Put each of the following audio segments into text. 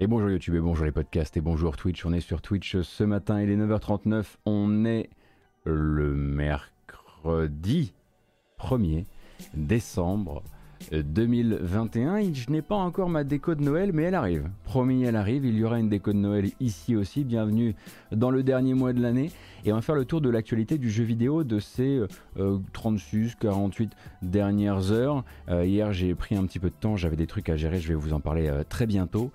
Et bonjour YouTube et bonjour les podcasts et bonjour Twitch. On est sur Twitch ce matin, il est 9h39. On est le mercredi 1er décembre 2021. Je n'ai pas encore ma déco de Noël, mais elle arrive. Promis, elle arrive. Il y aura une déco de Noël ici aussi. Bienvenue dans le dernier mois de l'année. Et on va faire le tour de l'actualité du jeu vidéo de ces 36, euh, 48 dernières heures. Euh, hier, j'ai pris un petit peu de temps. J'avais des trucs à gérer. Je vais vous en parler euh, très bientôt.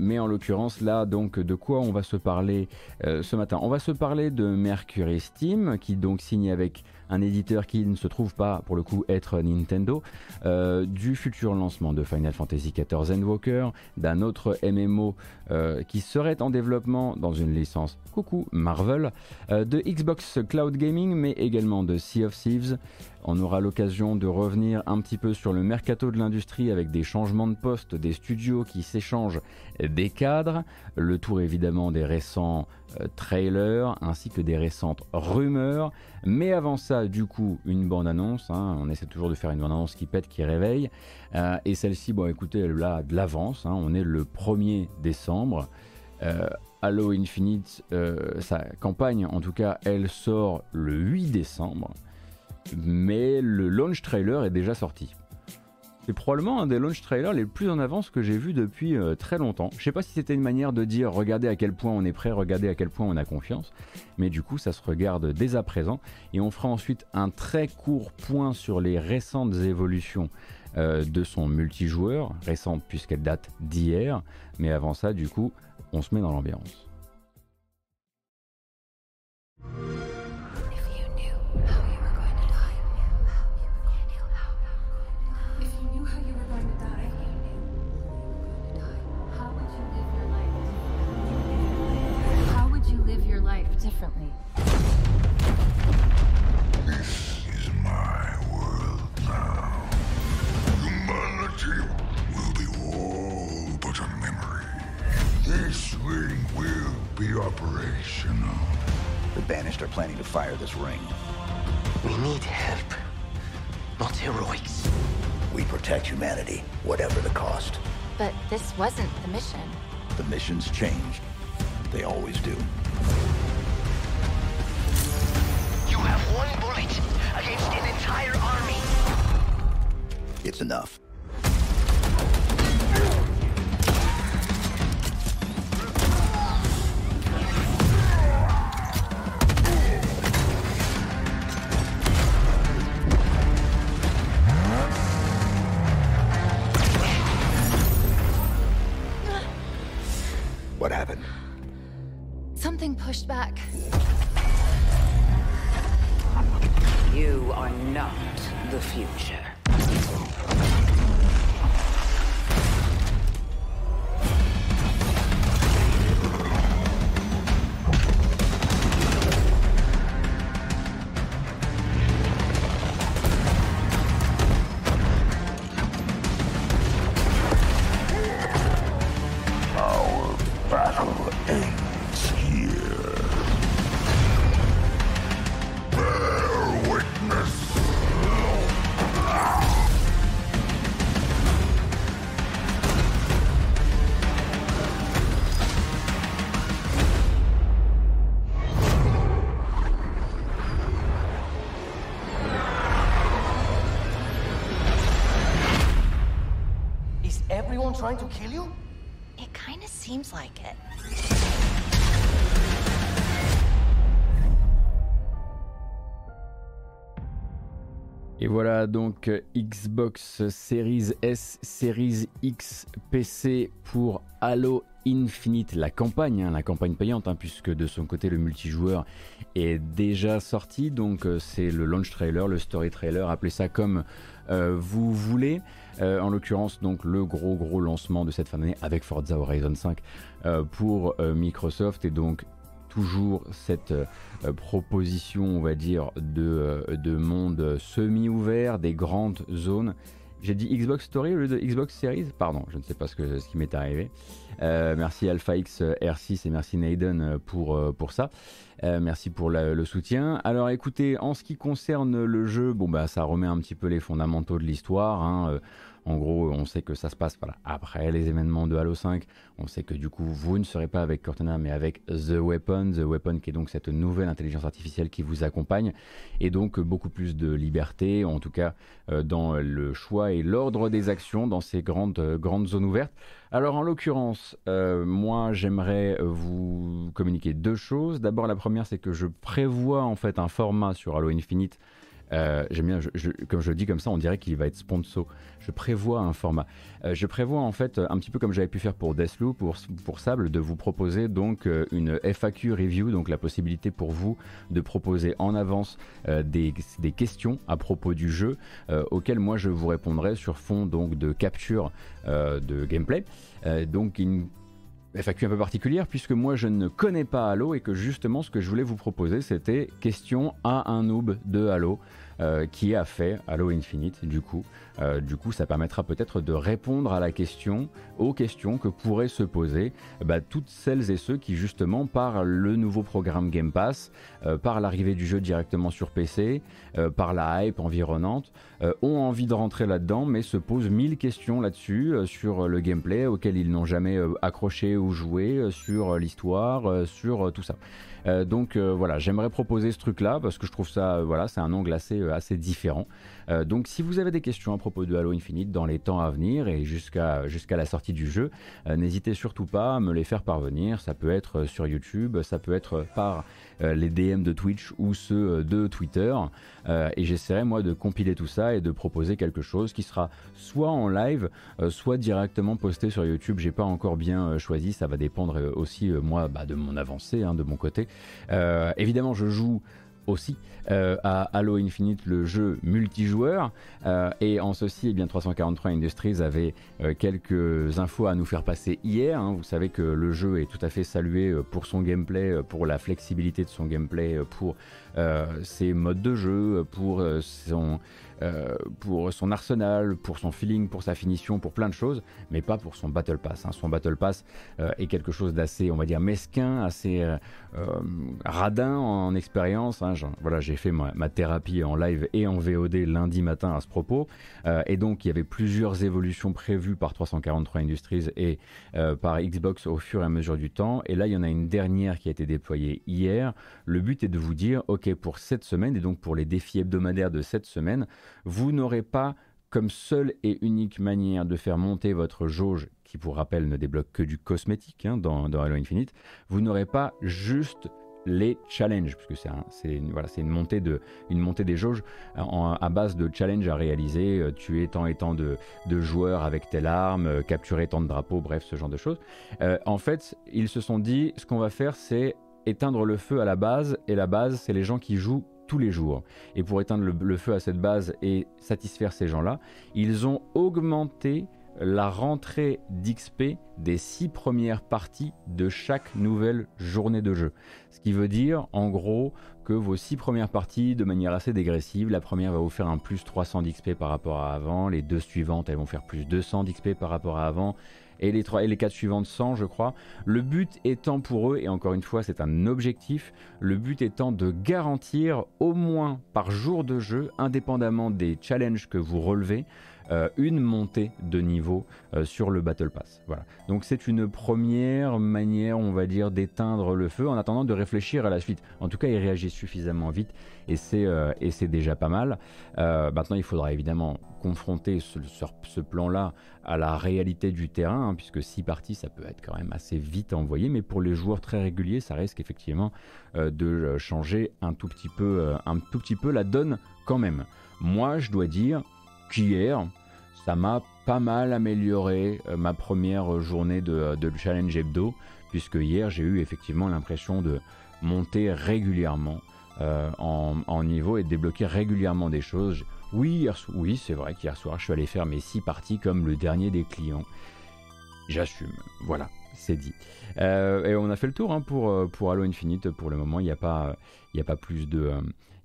mais en l'occurrence, là, donc, de quoi on va se parler ce matin? On va se parler de Mercury Steam, qui donc signe avec un éditeur qui ne se trouve pas pour le coup être Nintendo, euh, du futur lancement de Final Fantasy XIV Endwalker, d'un autre MMO euh, qui serait en développement dans une licence coucou Marvel, euh, de Xbox Cloud Gaming mais également de Sea of Thieves. On aura l'occasion de revenir un petit peu sur le mercato de l'industrie avec des changements de poste, des studios qui s'échangent des cadres, le tour évidemment des récents trailers ainsi que des récentes rumeurs. Mais avant ça, du coup, une bande-annonce. Hein. on essaie toujours de faire une bande-annonce qui pète, qui réveille. Euh, et celle-ci, bon, écoutez, elle a de l'avance. Hein. on est le 1er décembre. Euh, Halo Infinite, euh, sa campagne, en tout cas, elle sort le 8 décembre. Mais le launch trailer est déjà sorti. C'est probablement un des launch trailers les plus en avance que j'ai vu depuis euh, très longtemps. Je sais pas si c'était une manière de dire regardez à quel point on est prêt, regardez à quel point on a confiance, mais du coup ça se regarde dès à présent et on fera ensuite un très court point sur les récentes évolutions euh, de son multijoueur, récentes puisqu'elles datent d'hier, mais avant ça du coup on se met dans l'ambiance. Differently. This is my world now. Humanity will be all but a memory. This ring will be operational. The Banished are planning to fire this ring. We need help, not heroics. We protect humanity, whatever the cost. But this wasn't the mission. The mission's changed. They always do. You have one bullet against an entire army. It's enough. What happened? Something pushed back. You are not the future. Et voilà donc Xbox Series S, Series X, PC pour Halo Infinite, la campagne, hein, la campagne payante, hein, puisque de son côté le multijoueur est déjà sorti, donc euh, c'est le launch trailer, le story trailer, appelez ça comme euh, vous voulez. Euh, en l'occurrence donc le gros gros lancement de cette fin d'année avec Forza Horizon 5 pour Microsoft et donc toujours cette proposition on va dire de, de monde semi-ouvert, des grandes zones. J'ai dit Xbox Story au lieu de Xbox Series? Pardon, je ne sais pas ce, que, ce qui m'est arrivé. merci Alpha X R6 et merci Naden pour, pour ça. Euh, merci pour le soutien. Alors écoutez, en ce qui concerne le jeu, bon bah ça remet un petit peu les fondamentaux de l'histoire. Hein, euh, En gros, on sait que ça se passe après les événements de Halo 5. On sait que du coup, vous ne serez pas avec Cortana, mais avec The Weapon. The Weapon qui est donc cette nouvelle intelligence artificielle qui vous accompagne. Et donc, beaucoup plus de liberté, en tout cas euh, dans le choix et l'ordre des actions dans ces grandes, euh, grandes zones ouvertes. Alors, en l'occurrence, euh, moi, j'aimerais vous communiquer deux choses. D'abord, la première, c'est que je prévois en fait un format sur Halo Infinite euh, j'aime bien, comme je le dis comme ça, on dirait qu'il va être sponsor. Je prévois un format. Euh, je prévois en fait, un petit peu comme j'avais pu faire pour Deathloop, pour, pour Sable, de vous proposer donc euh, une FAQ review, donc la possibilité pour vous de proposer en avance des, des, questions à propos du jeu, auxquelles moi je vous répondrai sur fond donc de capture de gameplay. donc une FAQ un peu particulière puisque moi je ne connais pas Halo et que justement ce que je voulais vous proposer c'était question à un noob de Halo euh, qui a fait Halo Infinite du coup. Euh, du coup ça permettra peut-être de répondre à la question, aux questions que pourraient se poser bah, toutes celles et ceux qui justement par le nouveau programme Game Pass, euh, par l'arrivée du jeu directement sur PC, par la hype environnante, ont envie de rentrer là-dedans mais se posent mille questions là-dessus sur le gameplay auquel ils n'ont jamais accroché ou joué, sur l'histoire, sur tout ça. Euh, donc euh, voilà, j'aimerais proposer ce truc-là parce que je trouve ça, euh, voilà, c'est un angle assez, assez différent. Donc si vous avez des questions à propos de Halo Infinite dans les temps à venir et jusqu'à la sortie du jeu, n'hésitez surtout pas à me les faire parvenir. Ça peut être sur YouTube, ça peut être par les DM de Twitch ou ceux de Twitter. et j'essaierai moi de compiler tout ça et de proposer quelque chose qui sera soit en live, soit directement posté sur YouTube. J'ai pas encore bien choisi, ça va dépendre aussi moi bah, de mon avancée, hein, de mon côté. Euh, évidemment, je joue aussi euh, à Halo Infinite, le jeu multijoueur. Euh, et en ceci, eh bien, 343 Industries avait quelques infos à nous faire passer hier. Hein. Vous savez que le jeu est tout à fait salué pour son gameplay, pour la flexibilité de son gameplay, pour ses modes de jeu, pour son euh, pour son arsenal, pour son feeling, pour sa finition, pour plein de choses, mais pas pour son Battle Pass. Hein. Son Battle Pass euh, est quelque chose d'assez, on va dire, mesquin, assez euh, radin en, expérience. Hein. Voilà, j'ai fait ma, thérapie en live et en VOD lundi matin à ce propos. et donc, il y avait plusieurs évolutions prévues par 343 Industries et par Xbox au fur et à mesure du temps. Et là, il y en a une dernière qui a été déployée hier. Le but est de vous dire, OK, pour cette semaine, et donc pour les défis hebdomadaires de cette semaine, vous n'aurez pas comme seule et unique manière de faire monter votre jauge, qui pour rappel ne débloque que du cosmétique hein, dans, Halo Infinite, vous n'aurez pas juste les challenges, puisque c'est une, voilà, montée une montée des jauges à base de challenges à réaliser, euh, tuer tant et tant de, joueurs avec telle arme, euh, capturer tant de drapeaux, bref, ce genre de choses. Euh, en fait, ils se sont dit, ce qu'on va faire, c'est éteindre le feu à la base, et la base, c'est les gens qui jouent tous les jours. Et pour éteindre le, feu à cette base et satisfaire ces gens-là, ils ont augmenté la rentrée d'XP des six premières parties de chaque nouvelle journée de jeu. Ce qui veut dire, en gros, que vos six premières parties, de manière assez dégressive, la première va vous faire un plus 300 d'XP par rapport à avant, les deux suivantes, elles vont faire plus 200 d'XP par rapport à avant, et les, trois, et les quatre suivantes 100, je crois. Le but étant pour eux, et encore une fois, c'est un objectif, le but étant de garantir au moins par jour de jeu, indépendamment des challenges que vous relevez, euh, une montée de niveau euh, sur le Battle Pass. Voilà. Donc c'est une première manière, on va dire, d'éteindre le feu en attendant de réfléchir à la suite. En tout cas, il réagit suffisamment vite et c'est euh, déjà pas mal. maintenant, il faudra évidemment confronter ce, plan-là à la réalité du terrain, hein, puisque six parties, ça peut être quand même assez vite envoyé, mais pour les joueurs très réguliers, ça risque effectivement de changer un tout petit peu, un tout petit peu la donne quand même. Moi, je dois dire qu'hier, ça m'a pas mal amélioré euh, ma première journée de, challenge hebdo, puisque hier j'ai eu effectivement l'impression de monter régulièrement euh, en, niveau et de débloquer régulièrement des choses. Oui, oui c'est vrai qu'hier soir je suis allé faire mes six parties comme le dernier des clients. J'assume, voilà, c'est dit. Euh, et on a fait le tour hein, pour, pour Halo Infinite. Pour le moment, il n'y a, pas, a pas plus de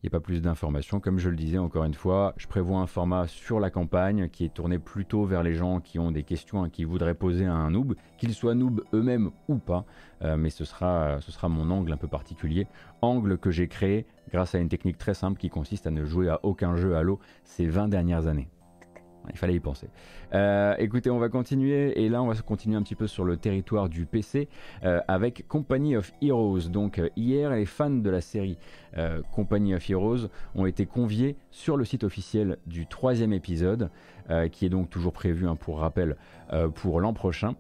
il n'y a pas plus d'informations. Comme je le disais encore une fois, je prévois un format sur la campagne qui est tourné plutôt vers les gens qui ont des questions et qui voudraient poser à un noob, qu'ils soient noob eux-mêmes ou pas. Euh, mais ce sera, ce sera mon angle un peu particulier. Angle que j'ai créé grâce à une technique très simple qui consiste à ne jouer à aucun jeu Halo ces 20 dernières années. Il fallait y penser. Euh, écoutez, on va continuer et là on va continuer un petit peu sur le territoire du PC euh, avec Company of Heroes. Donc euh, hier, les fans de la série Company of Heroes ont été conviés sur le site officiel du troisième épisode, qui est donc toujours prévu hein, pour rappel pour l'an prochain.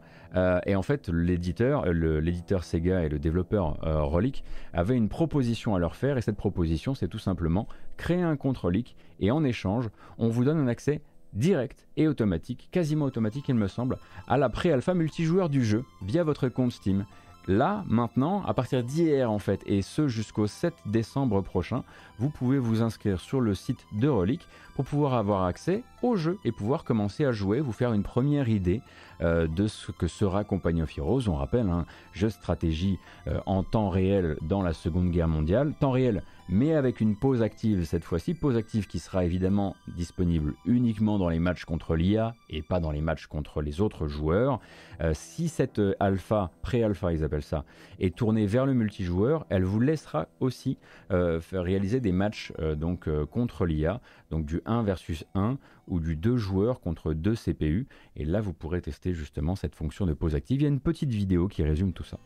et en fait, l'éditeur, l'éditeur Sega et le développeur Relic avaient une proposition à leur faire et cette proposition, c'est tout simplement créer un compte Relic et en échange, on vous donne un accès direct et automatique, quasiment automatique il me semble, à la pré-alpha multijoueur du jeu via votre compte Steam. Là, maintenant, à partir d'hier en fait, et ce jusqu'au 7 décembre prochain, vous pouvez vous inscrire sur le site de Relic pour pouvoir avoir accès au jeu et pouvoir commencer à jouer, vous faire une première idée euh, de ce que sera Company of. On rappelle, un jeu stratégie euh, en temps réel dans la Seconde Guerre mondiale. Temps réel mais avec une pause active cette fois-ci, pause active qui sera évidemment disponible uniquement dans les matchs contre l'IA et pas dans les matchs contre les autres joueurs. Euh, si cette alpha, pré-alpha ils appellent ça, est tournée vers le multijoueur, elle vous laissera aussi réaliser des matchs donc contre l'IA, donc du 1 versus 1 ou du 2 joueurs contre 2 CPU. Et là vous pourrez tester justement cette fonction de pause active. Il y a une petite vidéo qui résume tout ça.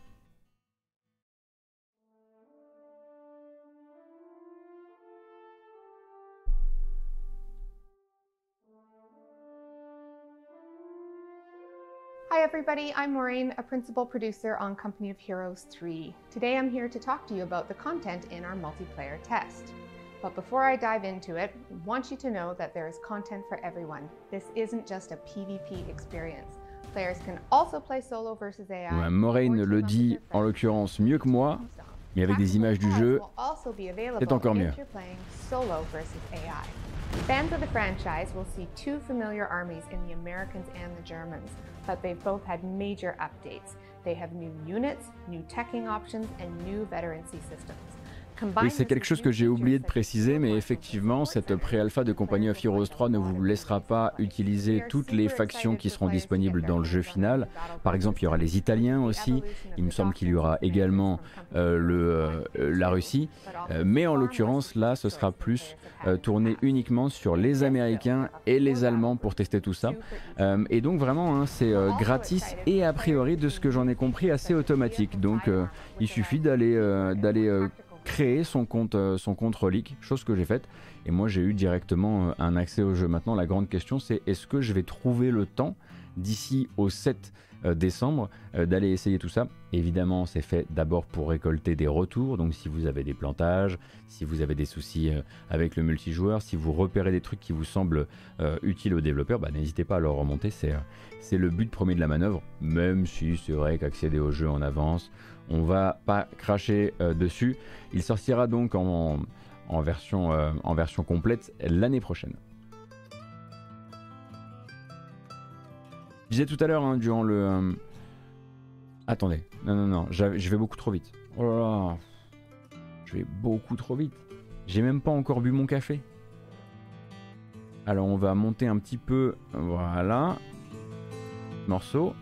Hi everybody, I'm Maureen, a principal producer on Company of Heroes 3. Today I'm here to talk to you about the content in our multiplayer test. But before I dive into it, I want you to know that there is content for everyone. This isn't just a PvP experience. Players can also play solo versus AI. Ouais, Maureen le dit en l'occurrence mieux que moi, mais avec des images du jeu, c'est encore mieux. Solo versus AI. Fans of the franchise will see two familiar armies in the Americans and the Germans, but they've both had major updates. They have new units, new teching options, and new veterancy systems. Oui, c'est quelque chose que j'ai oublié de préciser, mais effectivement, cette pré-alpha de Company of Heroes 3 ne vous laissera pas utiliser toutes les factions qui seront disponibles dans le jeu final. Par exemple, il y aura les Italiens aussi, il me semble qu'il y aura également euh, le, euh, la Russie, euh, mais en l'occurrence, là, ce sera plus tourné uniquement sur les Américains et les Allemands pour tester tout ça. et donc vraiment, hein, c'est gratis et a priori, de ce que j'en ai compris, assez automatique. Donc il suffit d'aller d'aller créer son compte, euh, son compte relique, chose que j'ai faite. Et moi, j'ai eu directement euh, un accès au jeu. Maintenant, la grande question, c'est est-ce que je vais trouver le temps d'ici au 7 euh, décembre d'aller essayer tout ça? Évidemment, c'est fait d'abord pour récolter des retours. Donc, si vous avez des plantages, si vous avez des soucis avec le multijoueur, si vous repérez des trucs qui vous semblent utiles aux développeurs, bah, n'hésitez pas à leur remonter. C'est, c'est le but premier de la manœuvre, même si c'est vrai qu'accéder au jeu en avance, on va pas cracher euh, dessus. Il sortira donc en, version, euh, en version complète l'année prochaine. Je disais tout à l'heure, hein, durant le... Euh, attendez, non, non, non, je vais beaucoup trop vite. Oh là là, je vais beaucoup trop vite. J'ai même pas encore bu mon café. Alors on va monter un petit peu, voilà, morceau.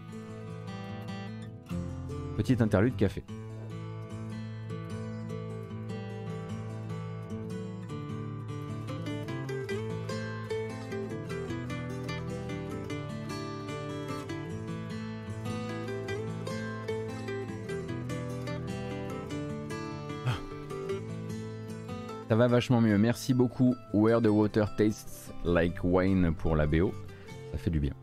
Petite interlude café. Ça va vachement mieux. Merci beaucoup Where the Water Tastes Like Wine pour la BO. Ça fait du bien.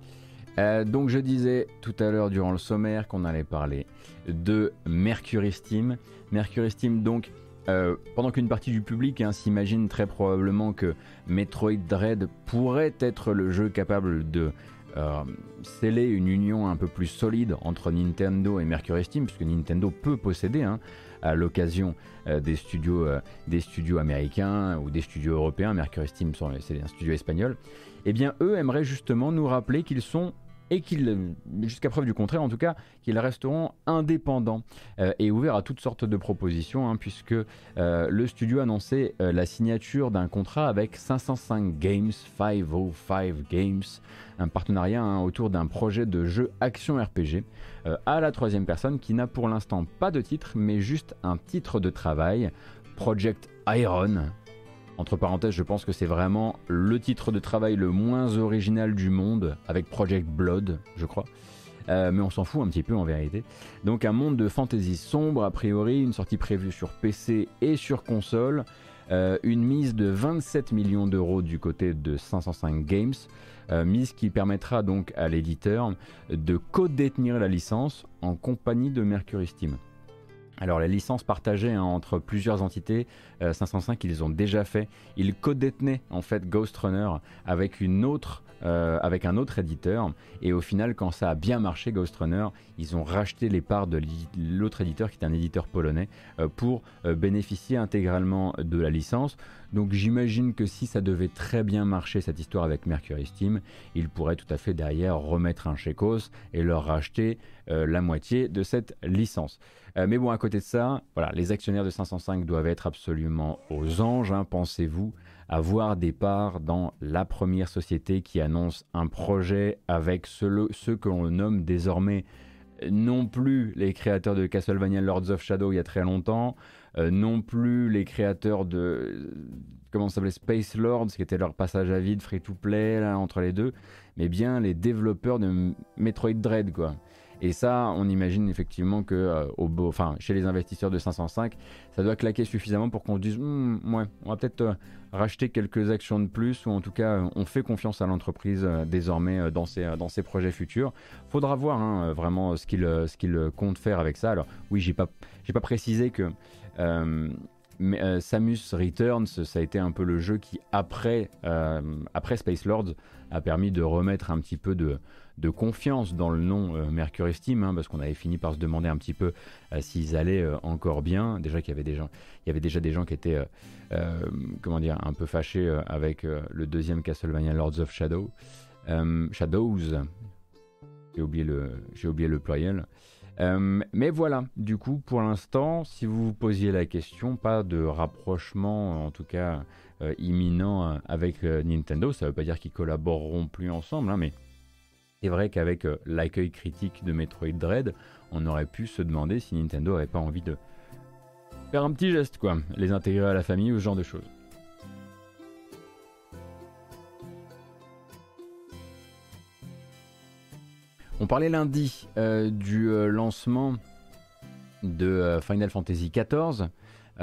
Euh, donc je disais tout à l'heure durant le sommaire qu'on allait parler de Mercury Steam. Mercury Steam donc euh, pendant qu'une partie du public hein, s'imagine très probablement que Metroid Dread pourrait être le jeu capable de euh, sceller une union un peu plus solide entre Nintendo et Mercury Steam, puisque Nintendo peut posséder hein, à l'occasion des, studios, des studios américains ou des studios européens, Mercury Steam c'est un studio espagnol, eh bien eux aimeraient justement nous rappeler qu'ils sont et qu'ils, jusqu'à preuve du contraire en tout cas, qu'ils resteront indépendants euh, et ouverts à toutes sortes de propositions, hein, puisque euh, le studio a annoncé euh, la signature d'un contrat avec 505 Games, 505 Games, un partenariat hein, autour d'un projet de jeu action RPG à la troisième personne qui n'a pour l'instant pas de titre, mais juste un titre de travail, Project Iron. Entre parenthèses, je pense que c'est vraiment le titre de travail le moins original du monde, avec Project Blood, je crois. Euh, mais on s'en fout un petit peu en vérité. Donc un monde de fantasy sombre, a priori, une sortie prévue sur PC et sur console. Euh, une mise de 27 millions d'euros du côté de 505 Games, euh, mise qui permettra donc à l'éditeur de co-détenir la licence en compagnie de Mercury Steam. Alors la licence partagée hein, entre plusieurs entités, 505 ils ont déjà fait, ils co-détenaient en fait Ghost Runner avec une autre euh, avec un autre éditeur. Et au final, quand ça a bien marché, Ghost Runner, ils ont racheté les parts de l'autre éditeur qui est un éditeur polonais euh, pour euh, bénéficier intégralement de la licence. Donc j'imagine que si ça devait très bien marcher cette histoire avec Mercury Steam, ils pourraient tout à fait derrière remettre un chécos et leur racheter la moitié de cette licence. mais bon, à côté de ça, voilà, les actionnaires de 505 doivent être absolument aux anges, hein, pensez-vous avoir des parts dans la première société qui annonce un projet avec ceux, que l'on nomme désormais non plus les créateurs de Castlevania Lords of Shadow il y a très longtemps, euh, non plus les créateurs de comment s'appelait Space Lords qui était leur passage à vide free to play entre les deux, mais bien les développeurs de Metroid Dread quoi. Et ça, on imagine effectivement que euh, chez les investisseurs de 505, ça doit claquer suffisamment pour qu'on se dise, hmm, ouais, on va peut-être euh, racheter quelques actions de plus, ou en tout cas, on fait confiance à l'entreprise euh, désormais dans ses, dans ses projets futurs. Faudra voir hein, vraiment ce qu'il compte faire avec ça. Alors oui, j'ai pas, pas précisé que mais, Samus Returns, ça a été un peu le jeu qui, après, après Space Lords, a permis de remettre un petit peu de, de confiance dans le nom euh, Mercury Steam, hein, parce qu'on avait fini par se demander un petit peu euh, s'ils allaient euh, encore bien. Déjà qu'il y avait déjà des gens qui étaient, comment dire, un peu fâchés avec le deuxième Castlevania Lords of Shadow, Shadows. J'ai oublié le, oublié le pluriel. mais voilà, du coup, pour l'instant, si vous vous posiez la question, pas de rapprochement, en tout cas imminent avec Nintendo. Ça ne veut pas dire qu'ils collaboreront plus ensemble, hein, mais c'est vrai qu'avec euh, l'accueil critique de Metroid Dread, on aurait pu se demander si Nintendo n'avait pas envie de faire un petit geste, quoi, les intégrer à la famille ou ce genre de choses. On parlait lundi euh, du euh, lancement de Final Fantasy XIV.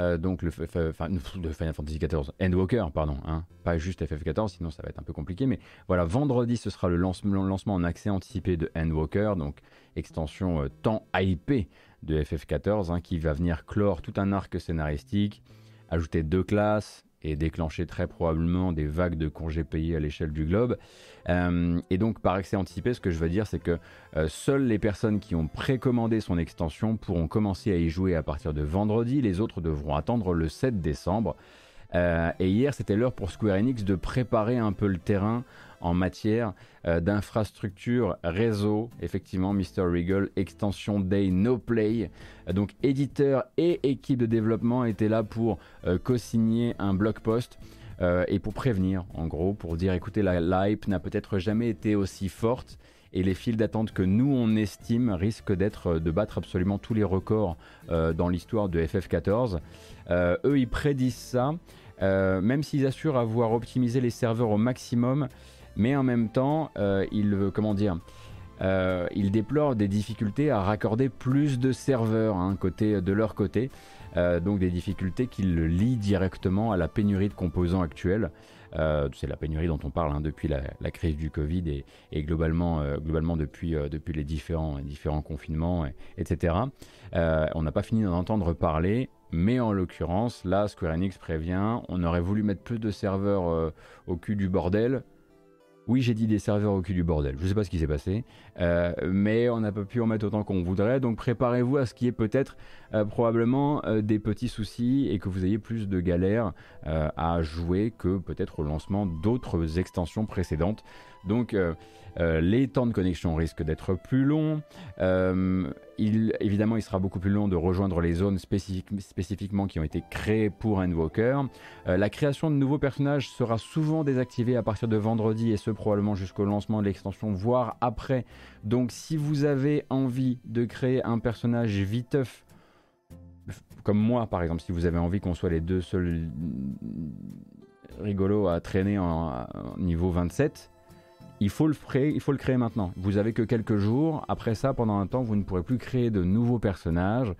Euh, donc le Final Fantasy XIV, Endwalker, pardon, hein, pas juste FF14, sinon ça va être un peu compliqué. Mais voilà, vendredi ce sera le, lancement en accès anticipé de Endwalker, donc extension euh, tant hypée de FF14, hein, qui va venir clore tout un arc scénaristique, ajouter deux classes, et déclencher très probablement des vagues de congés payés à l'échelle du globe. Euh, et donc par accès anticipé, ce que je veux dire, c'est que euh, seules les personnes qui ont précommandé son extension pourront commencer à y jouer à partir de vendredi, les autres devront attendre le 7 décembre. Euh, et hier, c'était l'heure pour Square Enix de préparer un peu le terrain en matière euh, d'infrastructure réseau. Effectivement, Mr. Regal, extension Day No Play. Euh, donc, éditeur et équipe de développement étaient là pour co-signer un blog post. et pour prévenir, en gros, pour dire écoutez, la, hype n'a peut-être jamais été aussi forte et les files d'attente que nous on estime risquent d'être de battre absolument tous les records dans l'histoire de FF14. eux ils prédisent ça. Euh, même s'ils assurent avoir optimisé les serveurs au maximum, mais en même temps, euh, ils, comment dire, euh, des difficultés à raccorder plus de serveurs hein, côté, de leur côté, donc des difficultés qu'ils lient directement à la pénurie de composants actuels. c'est la pénurie dont on parle hein, depuis la, crise du Covid et, globalement, globalement depuis, depuis les différents, différents confinements, etc. on n'a pas fini d'en entendre parler. Mais en l'occurrence, là, Square Enix prévient, on aurait voulu mettre plus de serveurs euh, au cul du bordel. Oui, j'ai dit des serveurs au cul du bordel. Je ne sais pas ce qui s'est passé, euh, mais on n'a pas pu en mettre autant qu'on voudrait. Donc préparez-vous à ce qui est peut-être euh, probablement des petits soucis et que vous ayez plus de galères à jouer que peut-être au lancement d'autres extensions précédentes. Donc euh, les temps de connexion risquent d'être plus longs. Euh, évidemment, il sera beaucoup plus long de rejoindre les zones spécifiquement qui ont été créées pour Endwalker. Euh, la création de nouveaux personnages sera souvent désactivée à partir de vendredi et ce probablement jusqu'au lancement de l'extension, voire après. Donc si vous avez envie de créer un personnage viteuf, comme moi par exemple, si vous avez envie qu'on soit les deux seuls rigolo à traîner en, niveau 27, il faut, le créer, maintenant. Vous avez que quelques jours. Après ça, pendant un temps, vous ne pourrez plus créer de nouveaux personnages.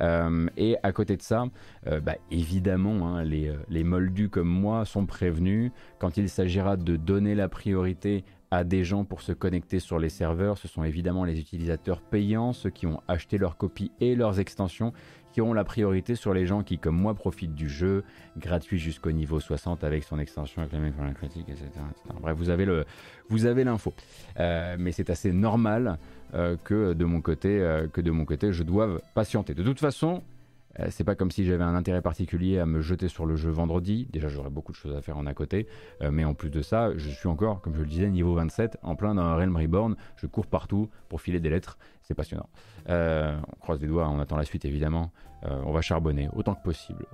Euh, et à côté de ça, euh, bah, évidemment, hein, les, les, moldus comme moi sont prévenus. Quand il s'agira de donner la priorité à des gens pour se connecter sur les serveurs, ce sont évidemment les utilisateurs payants, ceux qui ont acheté leurs copies et leurs extensions, auront la priorité sur les gens qui, comme moi, profitent du jeu, gratuit jusqu'au niveau 60 avec son extension acclamée pour la critique, etc. Bref, vous avez le, vous avez l'info. Euh, mais c'est assez normal euh, que de mon côté, euh, que de mon côté, je doive patienter. De toute façon, c'est pas comme si j'avais un intérêt particulier à me jeter sur le jeu vendredi. Déjà, j'aurais beaucoup de choses à faire en à côté. Euh, mais en plus de ça, je suis encore, comme je le disais, niveau 27, en plein dans Realm Reborn. Je cours partout pour filer des lettres. C'est passionnant. Euh, on croise les doigts, on attend la suite évidemment. on va charbonner autant que possible.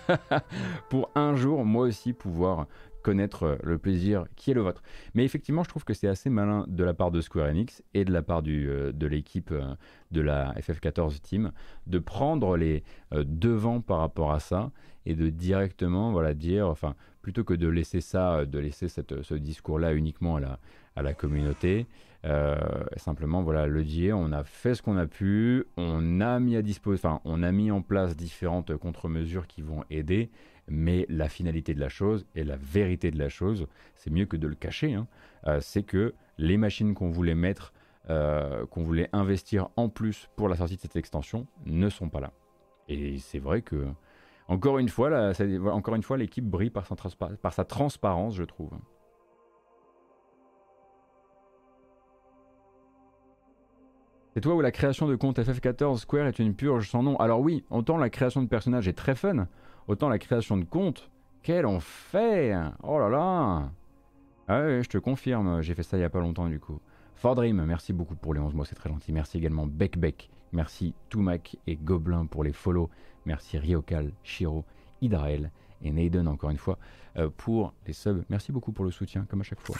pour un jour, moi aussi, pouvoir connaître euh, le plaisir qui est le vôtre. Mais effectivement, je trouve que c'est assez malin de la part de Square Enix et de la part du, euh, de l'équipe euh, de la FF14 Team de prendre les devants par rapport à ça et de directement voilà, dire, enfin, plutôt que de laisser ça, de laisser cette, ce discours-là uniquement à la, à la communauté, simplement voilà le dire on a fait ce qu'on a pu on a mis à disposition on a mis en place différentes contre-mesures qui vont aider mais la finalité de la chose et la vérité de la chose, c'est mieux que de le cacher, hein. euh, c'est que les machines qu'on voulait mettre, euh, qu'on voulait investir en plus pour la sortie de cette extension, ne sont pas là. Et c'est vrai que, encore une fois, encore une fois, l'équipe brille par sa, par sa transparence, je trouve. C'est toi où la création de compte FF14 Square est une purge sans nom? Alors oui, autant la création de personnages est très fun, Autant la création de compte, quel enfer Oh là là Ah ouais, je te confirme, j'ai fait ça il y a pas longtemps du coup. Fordream, merci beaucoup pour les 11 mois, c'est très gentil. Merci également Beck Beck. Merci Tumac et Gobelin pour les follow. Merci Ryokal, Shiro, Hydrael et Naden encore une fois euh, pour les subs. Merci beaucoup pour le soutien, comme à chaque fois.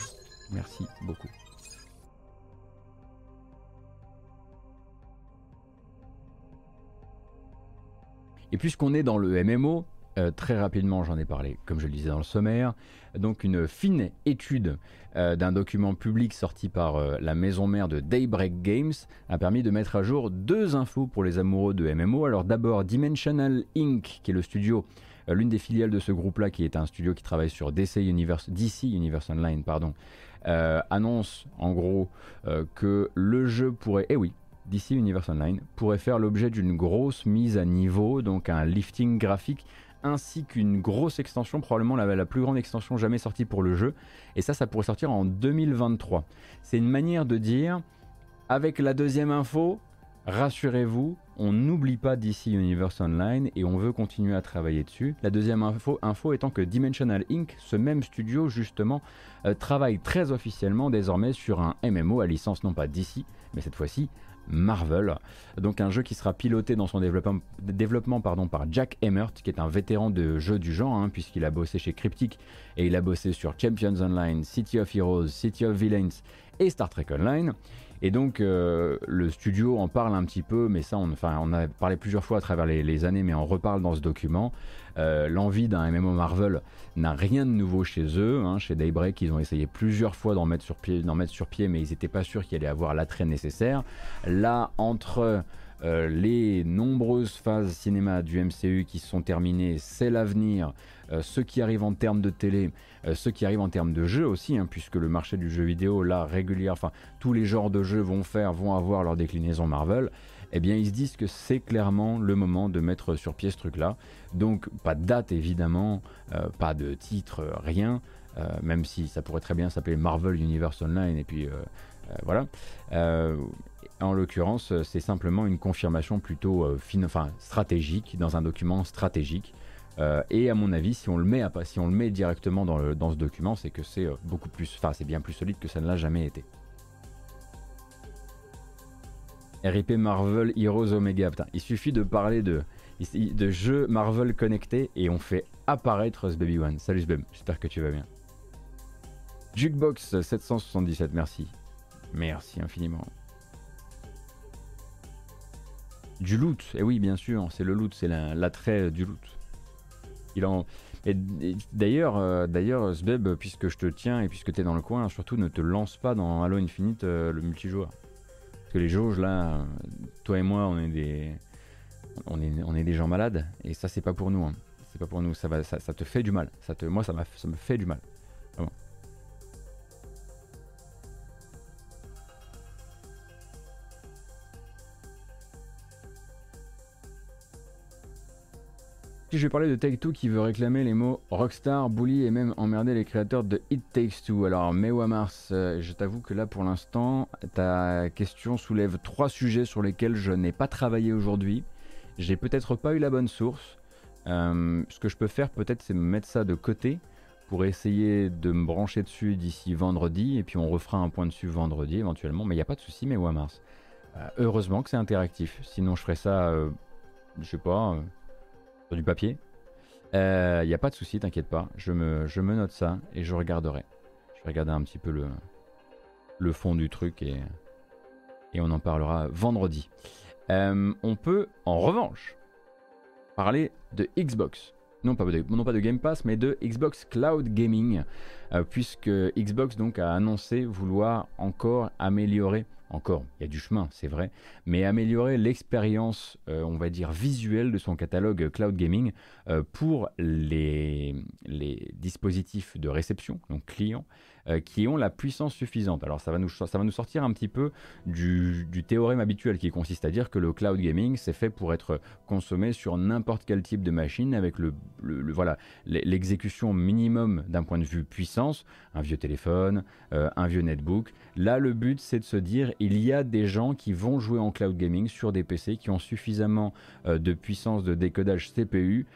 Merci beaucoup. Et puisqu'on est dans le MMO, euh, très rapidement, j'en ai parlé, comme je le disais dans le sommaire. Donc, une fine étude euh, d'un document public sorti par euh, la maison mère de Daybreak Games a permis de mettre à jour deux infos pour les amoureux de MMO. Alors, d'abord, Dimensional Inc., qui est le studio, l'une des filiales de ce groupe-là, qui est un studio qui travaille sur DC Universe, DC Universe Online, pardon, annonce en gros que le jeu pourrait. Eh oui, DC Universe Online pourrait faire l'objet d'une grosse mise à niveau, donc un lifting graphique ainsi qu'une grosse extension, probablement la, plus grande extension jamais sortie pour le jeu. Et ça, ça pourrait sortir en 2023. C'est une manière de dire, avec la deuxième info, rassurez-vous, on n'oublie pas DC Universe Online et on veut continuer à travailler dessus. La deuxième info, info étant que Dimensional Inc., ce même studio justement, euh, travaille très officiellement désormais sur un MMO à licence non pas DC, mais cette fois-ci Marvel. Donc un jeu qui sera piloté dans son développement, par Jack Emmert, qui est un vétéran de jeux du genre, hein, puisqu'il a bossé chez Cryptic et il a bossé sur Champions Online, City of Heroes, City of Villains et Star Trek Online. Et donc euh, le studio en parle un petit peu, mais ça on, on a parlé plusieurs fois à travers les, années, mais on reparle dans ce document. Euh, l'envie d'un MMO Marvel n'a rien de nouveau chez eux. Hein. Chez Daybreak, ils ont essayé plusieurs fois d'en mettre sur mettre sur pied, mais ils n'étaient pas sûrs qu'il allait avoir l'attrait nécessaire. Là, entre euh, les nombreuses phases cinéma du MCU qui sont terminées, c'est l'avenir. ce qui arrive en termes de télé, ce qui arrive en termes de jeux aussi, hein, puisque le marché du jeu vidéo, là, régulière, enfin, tous les genres de jeux vont faire, vont avoir leur déclinaison Marvel eh bien ils se disent que c'est clairement le moment de mettre sur pied ce truc-là. Donc pas de date évidemment, euh, pas de titre, rien, euh, même si ça pourrait très bien s'appeler Marvel Universe Online et puis euh, voilà. En l'occurrence, c'est simplement une confirmation plutôt enfin, stratégique dans un document stratégique. et à mon avis, si on le met, à, si on le met directement dans, ce document, c'est que c'est beaucoup plus, enfin c'est bien plus solide que ça ne l'a jamais été. RIP Marvel Heroes Omega. Putain, il suffit de parler de, jeux Marvel connectés et on fait apparaître ce Baby One. Salut Sbeb, j'espère que tu vas bien. Jukebox 777, merci. Merci infiniment. Du loot, et eh oui bien sûr, c'est le loot, c'est l'attrait du loot. Il en... Et, d'ailleurs, euh, d'ailleurs, puisque je te tiens et puisque tu es dans le coin, surtout ne te lance pas dans Halo Infinite euh, le multijoueur. Parce que les jauges là, toi et moi, on est des, on est, on est des gens malades et ça c'est pas pour nous. Hein. C'est pas pour nous. Ça va, ça, ça, te fait du mal. Ça te, moi, ça, ça me fait du mal. Je vais parler de Take-Two qui veut réclamer les mots Rockstar, Bully et même emmerder les créateurs de It Takes Two. Alors, Mewa Mars, euh, je t'avoue que là pour l'instant, ta question soulève trois sujets sur lesquels je n'ai pas travaillé aujourd'hui. J'ai peut-être pas eu la bonne source. Euh, ce que je peux faire peut-être c'est me mettre ça de côté pour essayer de me brancher dessus d'ici vendredi et puis on refera un point dessus vendredi éventuellement. Mais il n'y a pas de souci, Mewa Mars. Euh, heureusement que c'est interactif. Sinon je ferais ça, je sais pas du papier. Il euh, n'y a pas de souci, t'inquiète pas. Je me, note ça et je regarderai. Je vais regarder un petit peu le, le fond du truc et, et on en parlera vendredi. Euh, on peut en revanche parler de Xbox. Non pas, de, non pas de Game Pass, mais de Xbox Cloud Gaming, euh, puisque Xbox donc a annoncé vouloir encore améliorer encore, il y a du chemin, c'est vrai, mais améliorer l'expérience, euh, on va dire, visuelle de son catalogue cloud gaming euh, pour les, les, dispositifs de réception, donc clients, euh, qui ont la puissance suffisante. Alors ça va nous, ça va nous sortir un petit peu du, théorème habituel qui consiste à dire que le cloud gaming c'est fait pour être consommé sur n'importe quel type de machine avec le, voilà l'exécution minimum d'un point de vue puissance, un vieux téléphone, euh, un vieux netbook. Là le but c'est de se dire il y a des gens qui vont jouer en cloud gaming sur des PC qui ont suffisamment euh, de puissance de décodage CPU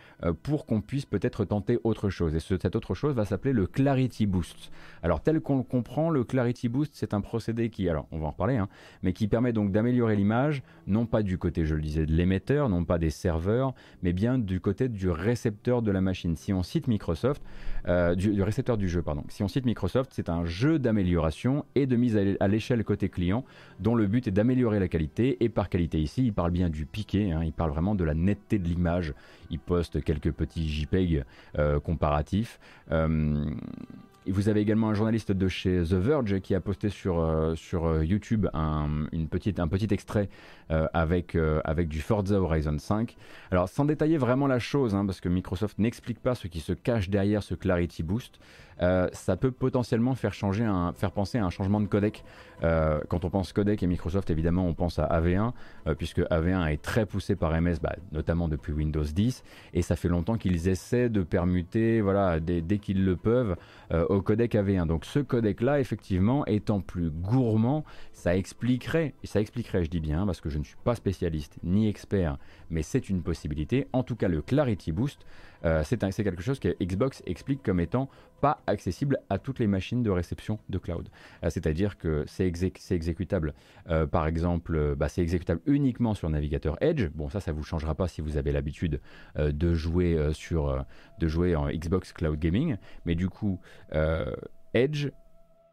pour qu'on puisse peut-être tenter autre chose. Et cette autre chose va s'appeler le Clarity Boost. Alors tel qu'on le comprend, le Clarity Boost, c'est un procédé qui, alors on va en reparler, hein, mais qui permet donc d'améliorer l'image, non pas du côté, je le disais, de l'émetteur, non pas des serveurs, mais bien du côté du récepteur de la machine. Si on cite Microsoft, euh, du, récepteur du jeu, pardon. Si on cite Microsoft, c'est un jeu d'amélioration et de mise à l'échelle côté client, dont le but est d'améliorer la qualité. Et par qualité ici, il parle bien du piqué, hein, il parle vraiment de la netteté de l'image. Il poste quelques petits JPEG euh, comparatifs. Euh, vous avez également un journaliste de chez The Verge qui a posté sur, euh, sur euh, YouTube un, une petite, un petit extrait euh, avec, avec du Forza Horizon 5. Alors sans détailler vraiment la chose, hein, parce que Microsoft n'explique pas ce qui se cache derrière ce Clarity Boost, ça peut potentiellement faire, changer un, faire penser à un changement de codec. quand on pense codec et Microsoft, évidemment, on pense à AV1, puisque AV1 est très poussé par MS, bah, notamment depuis Windows 10, et ça fait longtemps qu'ils essaient de permuter, voilà, dès, dès qu'ils le peuvent, au codec AV1. Donc ce codec-là, effectivement, étant plus gourmand, ça expliquerait, ça expliquerait, je dis bien, parce que je ne suis pas spécialiste ni expert, mais c'est une possibilité. En tout cas, le Clarity Boost, euh, c'est quelque chose que Xbox explique comme étant pas accessible à toutes les machines de réception de cloud. Euh, c'est-à-dire que c'est exécutable, euh, par exemple, bah, c'est exécutable uniquement sur navigateur Edge. Bon, ça, ça vous changera pas si vous avez l'habitude de jouer de jouer en Xbox Cloud Gaming, mais du coup, Edge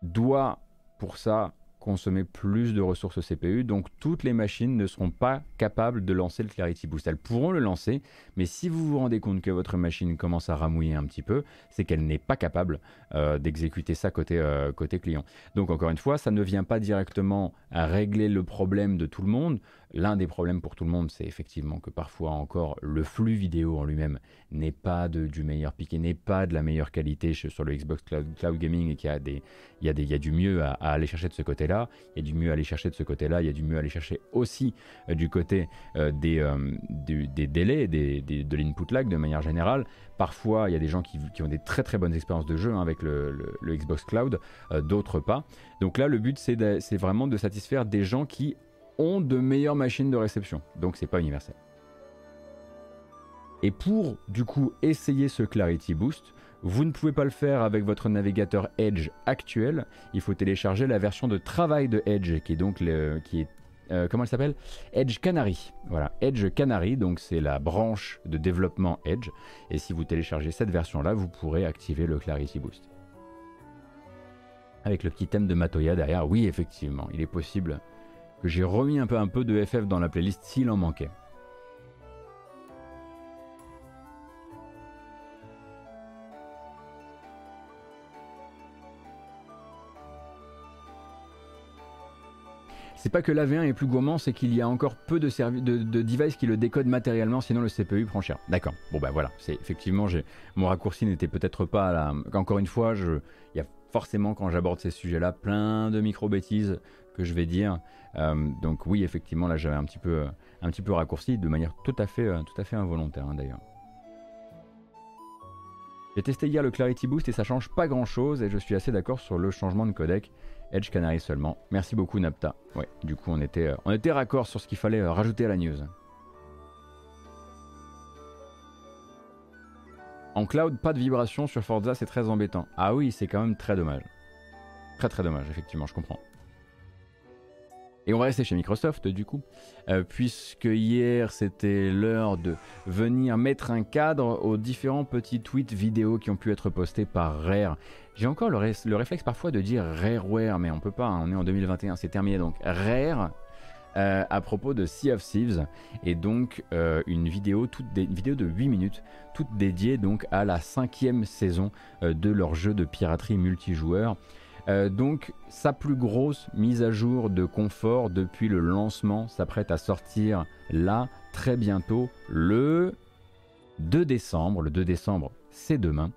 doit pour ça consommer plus de ressources CPU, donc toutes les machines ne seront pas capables de lancer le Clarity Boost. Elles pourront le lancer, mais si vous vous rendez compte que votre machine commence à ramouiller un petit peu, c'est qu'elle n'est pas capable euh, d'exécuter ça côté, euh, côté client. Donc encore une fois, ça ne vient pas directement à régler le problème de tout le monde, L'un des problèmes pour tout le monde, c'est effectivement que parfois encore le flux vidéo en lui-même n'est pas de, du meilleur piqué, n'est pas de la meilleure qualité sur le Xbox Cloud, Gaming et qu'il y a, des, il y a, des, y a du mieux à, aller chercher de ce côté-là, il y a du mieux à aller chercher de ce côté-là, il y a du mieux à aller chercher aussi euh, du côté euh, des, euh, des, délais, des, de l'input lag de manière générale. Parfois, il y a des gens qui, qui ont des très très bonnes expériences de jeu hein, avec le, le, Xbox Cloud, d'autres pas. Donc là, le but, c'est vraiment de satisfaire des gens qui ont de meilleures machines de réception. Donc c'est pas universel. Et pour du coup essayer ce Clarity Boost, vous ne pouvez pas le faire avec votre navigateur Edge actuel. Il faut télécharger la version de travail de Edge, qui est donc qui est euh, comment elle s'appelle? Edge Canary. Voilà, Edge Canary, donc c'est la branche de développement Edge. Et si vous téléchargez cette version-là, vous pourrez activer le Clarity Boost. Avec le petit thème de Matoya derrière, oui, effectivement, il est possible que j'ai remis un peu un peu de FF dans la playlist s'il en manquait. C'est pas que l'AV1 est plus gourmand, c'est qu'il y a encore peu de, de, de devices qui le décodent matériellement, sinon le CPU prend cher. D'accord. Bon ben voilà, c'est effectivement, mon raccourci n'était peut-être pas là. Encore une fois, il y a forcément quand j'aborde ces sujets-là plein de micro bêtises que je vais dire. Euh, donc oui, effectivement, là j'avais un petit peu, un petit peu raccourci de manière tout à fait, tout à fait involontaire hein, d'ailleurs. J'ai testé hier le Clarity Boost et ça change pas grand chose et je suis assez d'accord sur le changement de codec. Edge Canary seulement. Merci beaucoup Napta. Ouais, du coup on était, euh, on était raccord sur ce qu'il fallait euh, rajouter à la news. En cloud, pas de vibration sur Forza, c'est très embêtant. Ah oui, c'est quand même très dommage. Très très dommage, effectivement, je comprends. Et on va rester chez Microsoft du coup, euh, puisque hier c'était l'heure de venir mettre un cadre aux différents petits tweets vidéo qui ont pu être postés par Rare. J'ai encore le, réflexe parfois de dire Rareware, mais on peut pas, hein, on est en 2021, c'est terminé donc. Rare euh, à propos de Sea of Thieves et donc euh, une vidéo toute vidéo de 8 minutes toute dédiée donc à la cinquième saison de leur jeu de piraterie multijoueur euh, donc sa plus grosse mise à jour de confort depuis le lancement s'apprête à sortir là très bientôt le 2 décembre. Le 2 décembre c'est demain.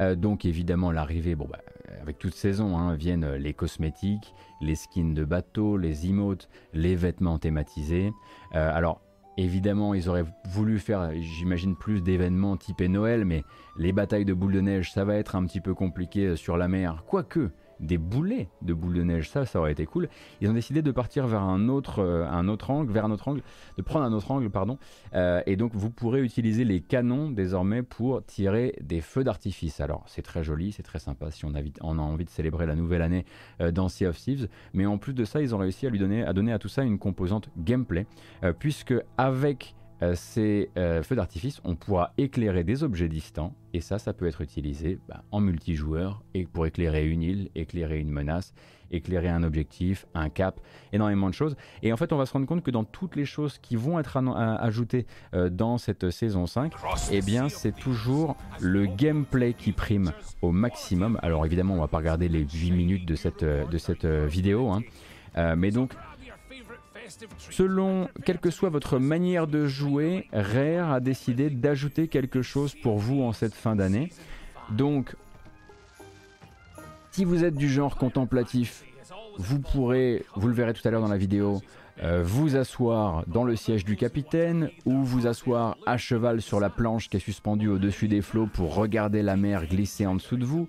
Euh, donc évidemment l'arrivée, bon bah, avec toute saison hein, viennent les cosmétiques, les skins de bateau, les emotes, les vêtements thématisés. Euh, alors Évidemment, ils auraient voulu faire, j'imagine, plus d'événements typés Noël, mais les batailles de boules de neige, ça va être un petit peu compliqué sur la mer. Quoique, des boulets de boules de neige, ça, ça aurait été cool. Ils ont décidé de partir vers un autre, euh, un autre angle, vers un autre angle, de prendre un autre angle, pardon. Euh, et donc, vous pourrez utiliser les canons désormais pour tirer des feux d'artifice. Alors, c'est très joli, c'est très sympa si on a, on a, envie de célébrer la nouvelle année euh, dans Sea of Thieves. Mais en plus de ça, ils ont réussi à lui donner, à donner à tout ça une composante gameplay, puisque avec euh, ces euh, feux d'artifice, on pourra éclairer des objets distants, et ça, ça peut être utilisé bah, en multijoueur, et pour éclairer une île, éclairer une menace, éclairer un objectif, un cap, énormément de choses. Et en fait, on va se rendre compte que dans toutes les choses qui vont être ajoutées euh, dans cette saison 5, eh bien, c'est toujours le gameplay qui prime au maximum. Alors évidemment, on va pas regarder les 8 minutes de cette, de cette vidéo, hein. mais donc Selon quelle que soit votre manière de jouer, Rare a décidé d'ajouter quelque chose pour vous en cette fin d'année. Donc, si vous êtes du genre contemplatif, vous pourrez, vous le verrez tout à l'heure dans la vidéo, euh, vous asseoir dans le siège du capitaine ou vous asseoir à cheval sur la planche qui est suspendue au-dessus des flots pour regarder la mer glisser en dessous de vous.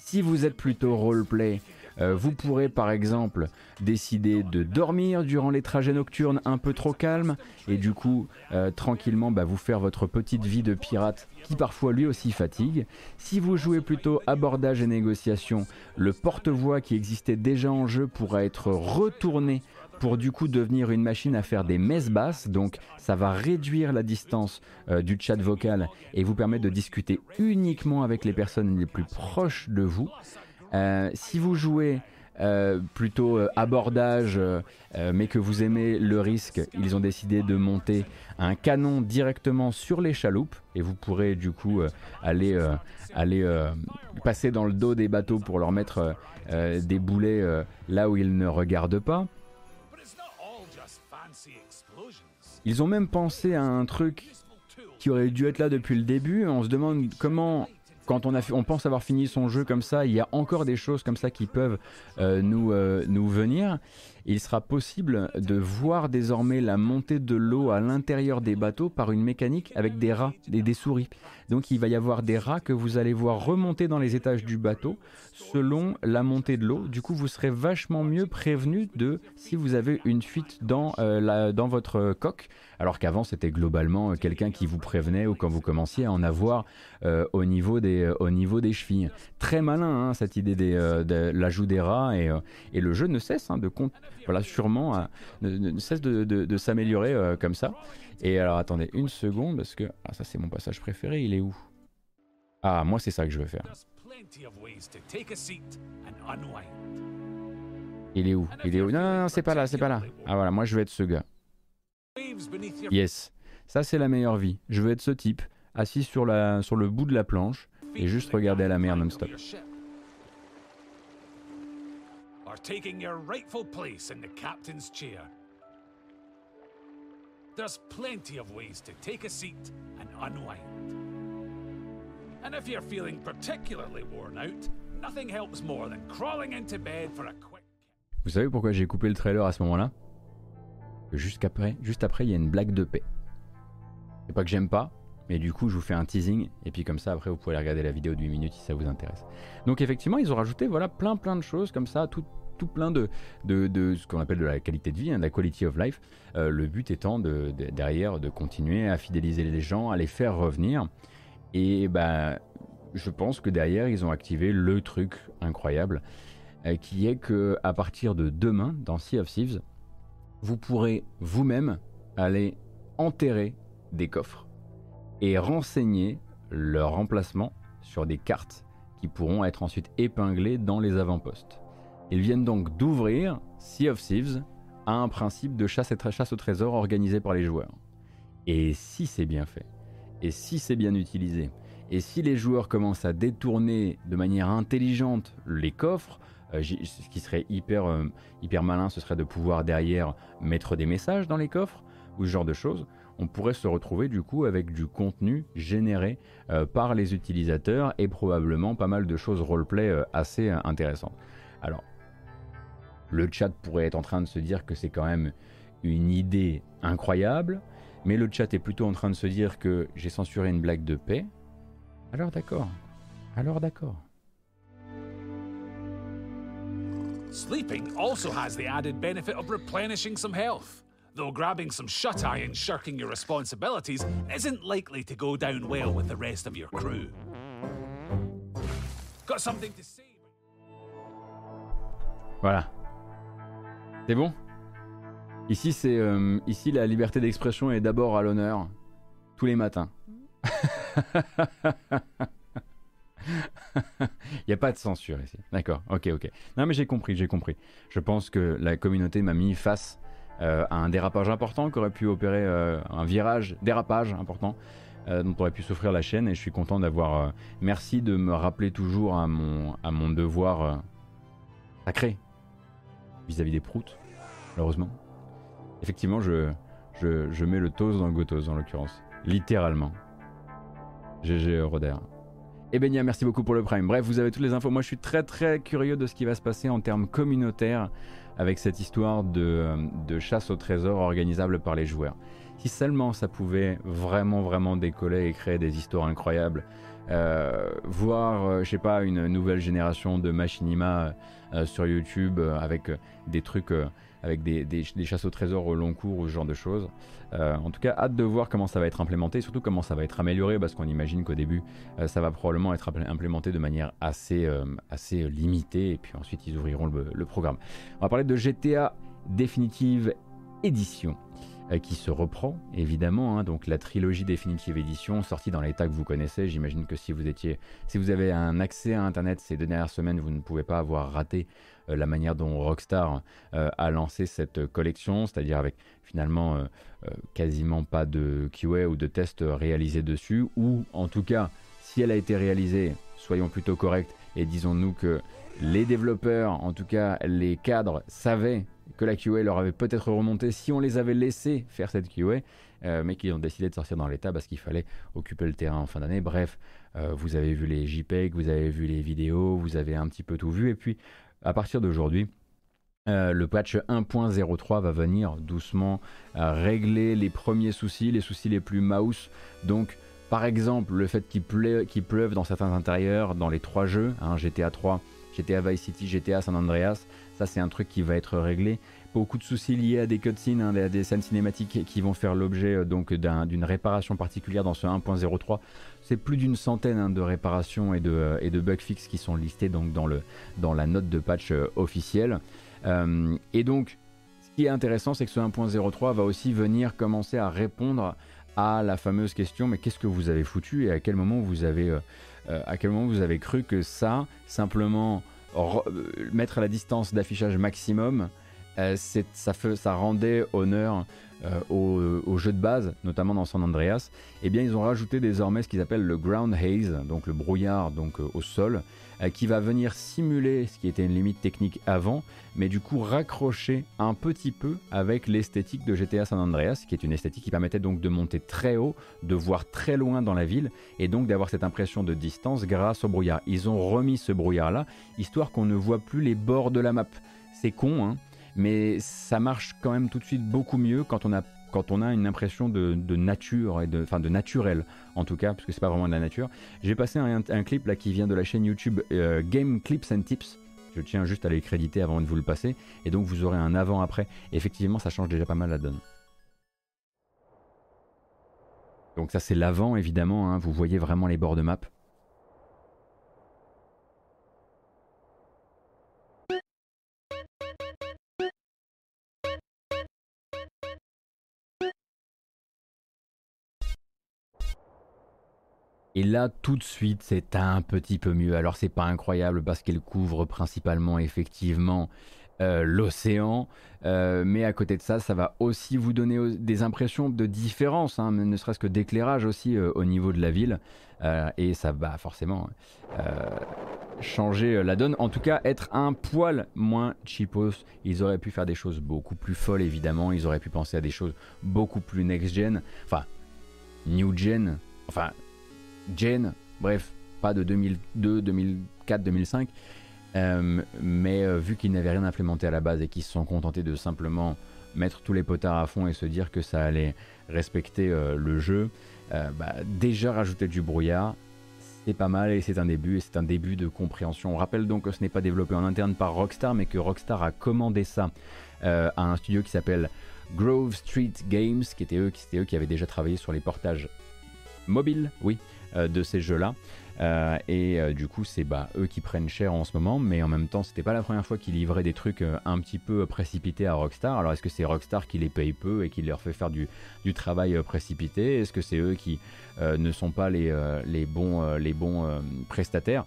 Si vous êtes plutôt roleplay, euh, vous pourrez par exemple décider de dormir durant les trajets nocturnes un peu trop calmes et du coup euh, tranquillement bah, vous faire votre petite vie de pirate qui parfois lui aussi fatigue. Si vous jouez plutôt abordage et négociation, le porte-voix qui existait déjà en jeu pourra être retourné pour du coup devenir une machine à faire des messes basses. Donc ça va réduire la distance euh, du chat vocal et vous permettre de discuter uniquement avec les personnes les plus proches de vous. Euh, si vous jouez euh, plutôt euh, abordage, mais que vous aimez le risque, ils ont décidé de monter un canon directement sur les chaloupes et vous pourrez du coup aller, aller passer dans le dos des bateaux pour leur mettre des boulets là où ils ne regardent pas. Ils ont même pensé à un truc qui aurait dû être là depuis le début. On se demande comment quand on, a, on pense avoir fini son jeu comme ça, il y a encore des choses comme ça qui peuvent euh, nous, euh, nous venir il sera possible de voir désormais la montée de l'eau à l'intérieur des bateaux par une mécanique avec des rats et des souris. Donc il va y avoir des rats que vous allez voir remonter dans les étages du bateau selon la montée de l'eau. Du coup, vous serez vachement mieux prévenu de si vous avez une fuite dans, euh, la, dans votre coque. Alors qu'avant, c'était globalement euh, quelqu'un qui vous prévenait ou quand vous commenciez à en avoir euh, au, niveau des, au niveau des chevilles. Très malin, hein, cette idée de l'ajout des rats et, et, le jeu ne cesse hein, de voilà, sûrement, euh, ne, cesse de, s'améliorer euh, comme ça. Et alors, attendez une seconde, parce que ah, ça, c'est mon passage préféré. Il est où? Ah, moi, c'est ça que je veux faire. Il est où? Il est où? Non, non, non, c'est pas là, c'est pas là. Ah, voilà, moi, je veux être ce gars. Yes. Ça, c'est la meilleure vie. Je veux être ce type, assis sur, la, sur le bout de la planche et juste regarder à la mer non-stop. Are taking your rightful place in the captain's chair. There's plenty of ways to take a seat and unwind. And if you're feeling particularly worn out, nothing helps more than crawling into bed for a quick. Vous savez pourquoi j'ai coupé le trailer à ce moment-là? Jusqu'après, juste après, il y a une blague de paix. C'est pas que j'aime pas, mais du coup, je vous fais un teasing et puis comme ça, après, vous pouvez regarder la vidéo de 8 minutes si ça vous intéresse. Donc effectivement, ils ont rajouté voilà plein plein de choses comme ça, tout, tout plein de, de, ce qu'on appelle de la qualité de vie, hein, de la quality of life. Euh, le but étant de, derrière de continuer à fidéliser les gens, à les faire revenir. Et bah, je pense que derrière, ils ont activé le truc incroyable, euh, qui est que à partir de demain, dans Sea of Thieves, vous pourrez vous-même aller enterrer des coffres et renseigner leur emplacement sur des cartes qui pourront être ensuite épinglées dans les avant-postes. Ils viennent donc d'ouvrir Sea of Thieves à un principe de chasse, et chasse au trésor organisé par les joueurs. Et si c'est bien fait, et si c'est bien utilisé, et si les joueurs commencent à détourner de manière intelligente les coffres, euh, ce qui serait hyper, euh, hyper malin, ce serait de pouvoir derrière mettre des messages dans les coffres, ou ce genre de choses, on pourrait se retrouver du coup avec du contenu généré euh, par les utilisateurs et probablement pas mal de choses roleplay assez intéressantes. Alors, le chat pourrait être en train de se dire que c'est quand même une idée incroyable, mais le chat est plutôt en train de se dire que j'ai censuré une blague de paix. Alors d'accord. Alors d'accord. Sleeping also has the added benefit of replenishing some health, though grabbing some shut eye and shirking your responsibilities isn't likely to go down well with the rest of your crew. Got something to say? Voilà. C'est bon? Ici, c'est euh, ici la liberté d'expression est d'abord à l'honneur tous les matins. Il n'y a pas de censure ici. D'accord, ok, ok. Non mais j'ai compris, j'ai compris. Je pense que la communauté m'a mis face euh, à un dérapage important qui aurait pu opérer euh, un virage, dérapage important dont aurait pu souffrir la chaîne et je suis content d'avoir... merci de me rappeler toujours à mon, à mon devoir sacré vis-à-vis des proutes, malheureusement. Effectivement, je, je, mets le toast dans le gotos en l'occurrence. Littéralement. GG Roder. Et eh Benia, merci beaucoup pour le prime. Bref, vous avez toutes les infos. Moi, je suis très très curieux de ce qui va se passer en termes communautaires avec cette histoire de, de chasse au trésor organisable par les joueurs. Si seulement ça pouvait vraiment vraiment décoller et créer des histoires incroyables, euh, voir, euh, je sais pas, une nouvelle génération de machinima sur YouTube avec des trucs, avec des, des, chasses au trésor au long cours ou ce genre de choses. en tout cas, hâte de voir comment ça va être implémenté surtout comment ça va être amélioré parce qu'on imagine qu'au début, ça va probablement être implémenté de manière assez, assez limitée et puis ensuite ils ouvriront le, le programme. On va parler de GTA Définitive Édition. Euh, qui se reprend évidemment. Hein, donc la trilogie définitive édition sortie dans l'état que vous connaissez. J'imagine que si vous étiez, si vous avez un accès à Internet ces deux dernières semaines, vous ne pouvez pas avoir raté euh, la manière dont Rockstar euh, a lancé cette collection, c'est-à-dire avec finalement quasiment pas de QA ou de tests réalisés dessus, ou en tout cas, si elle a été réalisée, soyons plutôt corrects et disons-nous que les développeurs, en tout cas les cadres, savaient que la QA leur avait peut-être remonté si on les avait laissés faire cette QA, euh, mais qu'ils ont décidé de sortir dans l'état parce qu'il fallait occuper le terrain en fin d'année. Bref, euh, vous avez vu les JPEG, vous avez vu les vidéos, vous avez un petit peu tout vu, et puis à partir d'aujourd'hui, euh, le patch 1.03 va venir doucement régler les premiers soucis, les soucis les plus mouse. Donc, par exemple, le fait qu'il pleuve, dans certains intérieurs dans les trois jeux, hein, GTA 3, GTA Vice City, GTA San Andreas, ça, c'est un truc qui va être réglé. Beaucoup de soucis liés à des cutscenes, hein, des, scènes cinématiques qui vont faire l'objet euh, donc d'une réparation particulière dans ce 1.03. C'est plus d'une centaine hein, de réparations et de, euh, et de bug fixes qui sont listés dans, la note de patch euh, officielle. et donc, ce qui est intéressant, c'est que ce 1.03 va aussi venir commencer à répondre à la fameuse question mais qu'est-ce que vous avez foutu et à quel moment vous avez, à cru que ça, simplement mettre à la distance d'affichage maximum, euh, ça, rendait honneur au, jeu de base, notamment dans San Andreas, eh bien ils ont rajouté désormais ce qu'ils appellent le ground haze, donc le brouillard donc au sol, qui va venir simuler ce qui était une limite technique avant, mais du coup raccrocher un petit peu avec l'esthétique de GTA San Andreas, qui est une esthétique qui permettait donc de monter très haut, de voir très loin dans la ville, et donc d'avoir cette impression de distance grâce au brouillard. Ils ont remis ce brouillard-là, histoire qu'on ne voit plus les bords de la map. C'est con, hein, mais ça marche quand même tout de suite beaucoup mieux quand on a quand on a une impression de, nature de, enfin de naturel en tout cas, parce que c'est pas vraiment de la nature. J'ai passé un, clip là qui vient de la chaîne YouTube euh, Game Clips and Tips je tiens juste à les créditer avant de vous le passer. Et donc vous aurez un avant-après. Effectivement, ça change déjà pas mal la donne. Donc ça c'est l'avant évidemment, hein. vous voyez vraiment les bords de map. Et là, tout de suite, c'est un petit peu mieux. Alors, c'est pas incroyable parce qu'elle couvre principalement, effectivement, euh, l'océan. Euh, mais à côté de ça, ça va aussi vous donner des impressions de différence, hein, ne serait-ce que d'éclairage aussi euh, au niveau de la ville. et ça va forcément changer la donne. En tout cas, être un poil moins cheapos. Ils auraient pu faire des choses beaucoup plus folles, évidemment. Ils auraient pu penser à des choses beaucoup plus next-gen. Enfin, new-gen. Enfin, Jane, bref, pas de 2002, 2004, 2005. mais euh, vu qu'ils n'avaient rien implémenté à la base et qu'ils se sont contentés de simplement mettre tous les potards à fond et se dire que ça allait respecter euh, le jeu, euh, bah, déjà rajouter du brouillard, c'est pas mal et c'est un début et c'est un début de compréhension. On rappelle donc que ce n'est pas développé en interne par Rockstar, mais que Rockstar a commandé ça à un studio qui s'appelle Grove Street Games, qui était eux, qui étaient eux qui avaient déjà travaillé sur les portages mobiles, oui, de ces jeux-là. Euh, et euh, du coup, c'est bah, eux qui prennent cher en ce moment, mais en même temps, c'était pas la première fois qu'ils livraient des trucs un petit peu précipités à Rockstar. Alors, est-ce que c'est Rockstar qui les paye peu et qui leur fait faire du, du travail précipité? Est-ce que c'est eux qui ne sont pas les, les bons, les bons prestataires?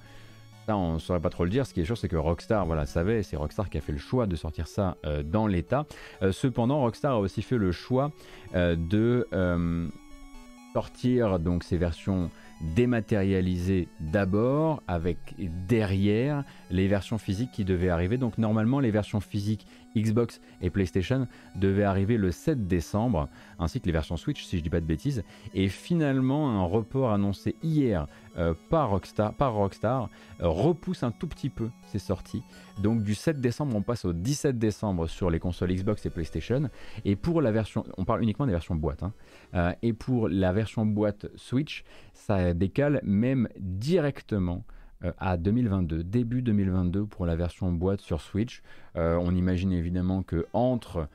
Ça, on ne saurait pas trop le dire. Ce qui est sûr, c'est que Rockstar, voilà, savait, c'est Rockstar qui a fait le choix de sortir ça dans l'état. cependant, Rockstar a aussi fait le choix de sortir donc ces versions dématérialisé d'abord, avec derrière les versions physiques qui devaient arriver. Donc normalement les versions physiques Xbox et PlayStation devaient arriver le 7 décembre, ainsi que les versions Switch si je dis pas de bêtises. Et finalement un report annoncé hier euh, par Rockstar, par Rockstar euh, repousse un tout petit peu ces sorties. Donc du 7 décembre on passe au 17 décembre sur les consoles Xbox et PlayStation. Et pour la version, on parle uniquement des versions boîte. Hein. Euh, et pour la version boîte Switch, ça décale même directement à 2022, début 2022 pour la version boîte sur Switch. Euh, on imagine évidemment que entre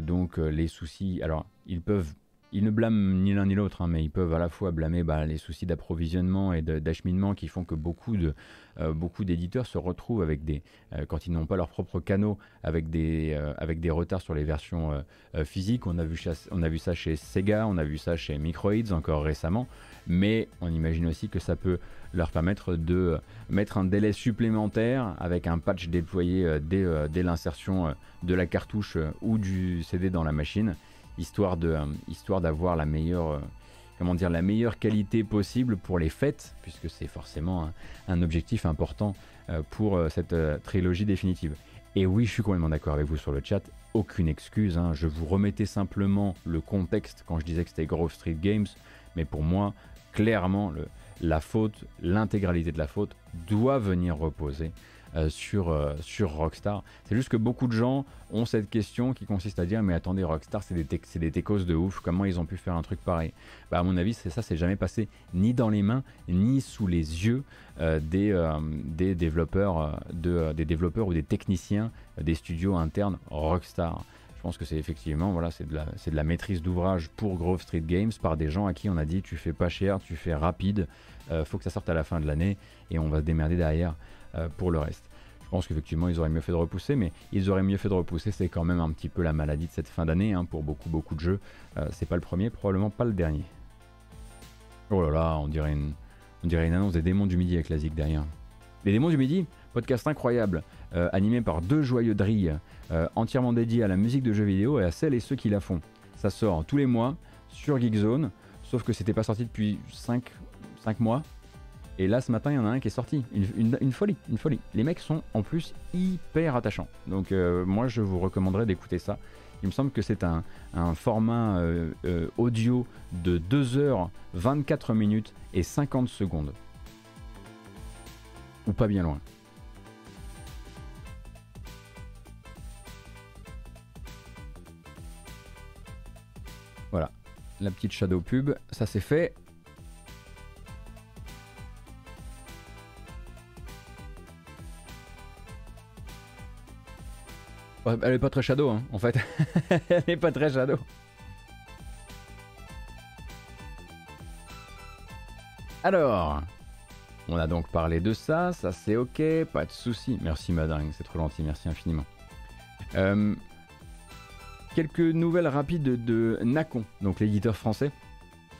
donc les soucis, alors ils peuvent ils ne blâment ni l'un ni l'autre, hein, mais ils peuvent à la fois blâmer bah, les soucis d'approvisionnement et d'acheminement qui font que beaucoup de euh, beaucoup d'éditeurs se retrouvent avec des euh, quand ils n'ont pas leurs propres canaux avec des euh, avec des retards sur les versions physiques. On a vu on a vu ça chez Sega, on a vu ça chez Microids encore récemment, mais on imagine aussi que ça peut leur permettre de mettre un délai supplémentaire avec un patch déployé dès l'insertion de la cartouche ou du CD dans la machine histoire euh, d'avoir la meilleure euh, comment dire la meilleure qualité possible pour les fêtes puisque c'est forcément un, objectif important euh, pour cette trilogie définitive. Et oui, je suis complètement d'accord avec vous sur le chat. Aucune excuse. Hein. Je vous remettais simplement le contexte quand je disais que c'était Grove Street Games. Mais pour moi, clairement, la faute, l'intégralité de la faute doit venir reposer euh, sur, euh, sur Rockstar. C'est juste que beaucoup de gens ont cette question qui consiste à dire mais attendez Rockstar c'est des, des techos de ouf, comment ils ont pu faire un truc pareil? Bah, À mon avis c'est ça, c'est jamais passé ni dans les mains ni sous les yeux euh, des développeurs ou des techniciens des studios internes Rockstar. Je pense que c'est effectivement voilà, c'est de, la, maîtrise d'ouvrage pour Grove Street Games par des gens à qui on a dit tu fais pas cher, tu fais rapide, faut que ça sorte à la fin de l'année et on va se démerder derrière. Euh, pour le reste. Je pense qu'effectivement ils auraient mieux fait de repousser, mais ils auraient mieux fait de repousser, c'est quand même un petit peu la maladie de cette fin d'année hein, pour beaucoup beaucoup de jeux. Euh, c'est pas le premier, probablement pas le dernier. Oh là là, on dirait une, on dirait une annonce des démons du midi avec la zig derrière. Les démons du midi, podcast incroyable, euh, animé par deux joyeux drilles, entièrement dédiés à la musique de jeux vidéo et à celles et ceux qui la font. ça sort tous les mois sur Geekzone, sauf que c'était pas sorti depuis 5, 5 mois. Et là, ce matin, il y en a un qui est sorti. Une, folie, une folie. Les mecs sont en plus hyper attachants. Donc, euh, moi, je vous recommanderais d'écouter ça. Il me semble que c'est un, format euh, euh, audio de 2 heures, 24 minutes et 50 secondes. Ou pas bien loin. Voilà, la petite shadow pub, ça c'est fait. Elle est pas très shadow, hein, en fait. Elle est pas très shadow. Alors, on a donc parlé de ça, ça c'est ok, pas de souci. Merci madame, c'est trop gentil, merci infiniment. Euh, quelques nouvelles rapides de Nacon, donc l'éditeur français.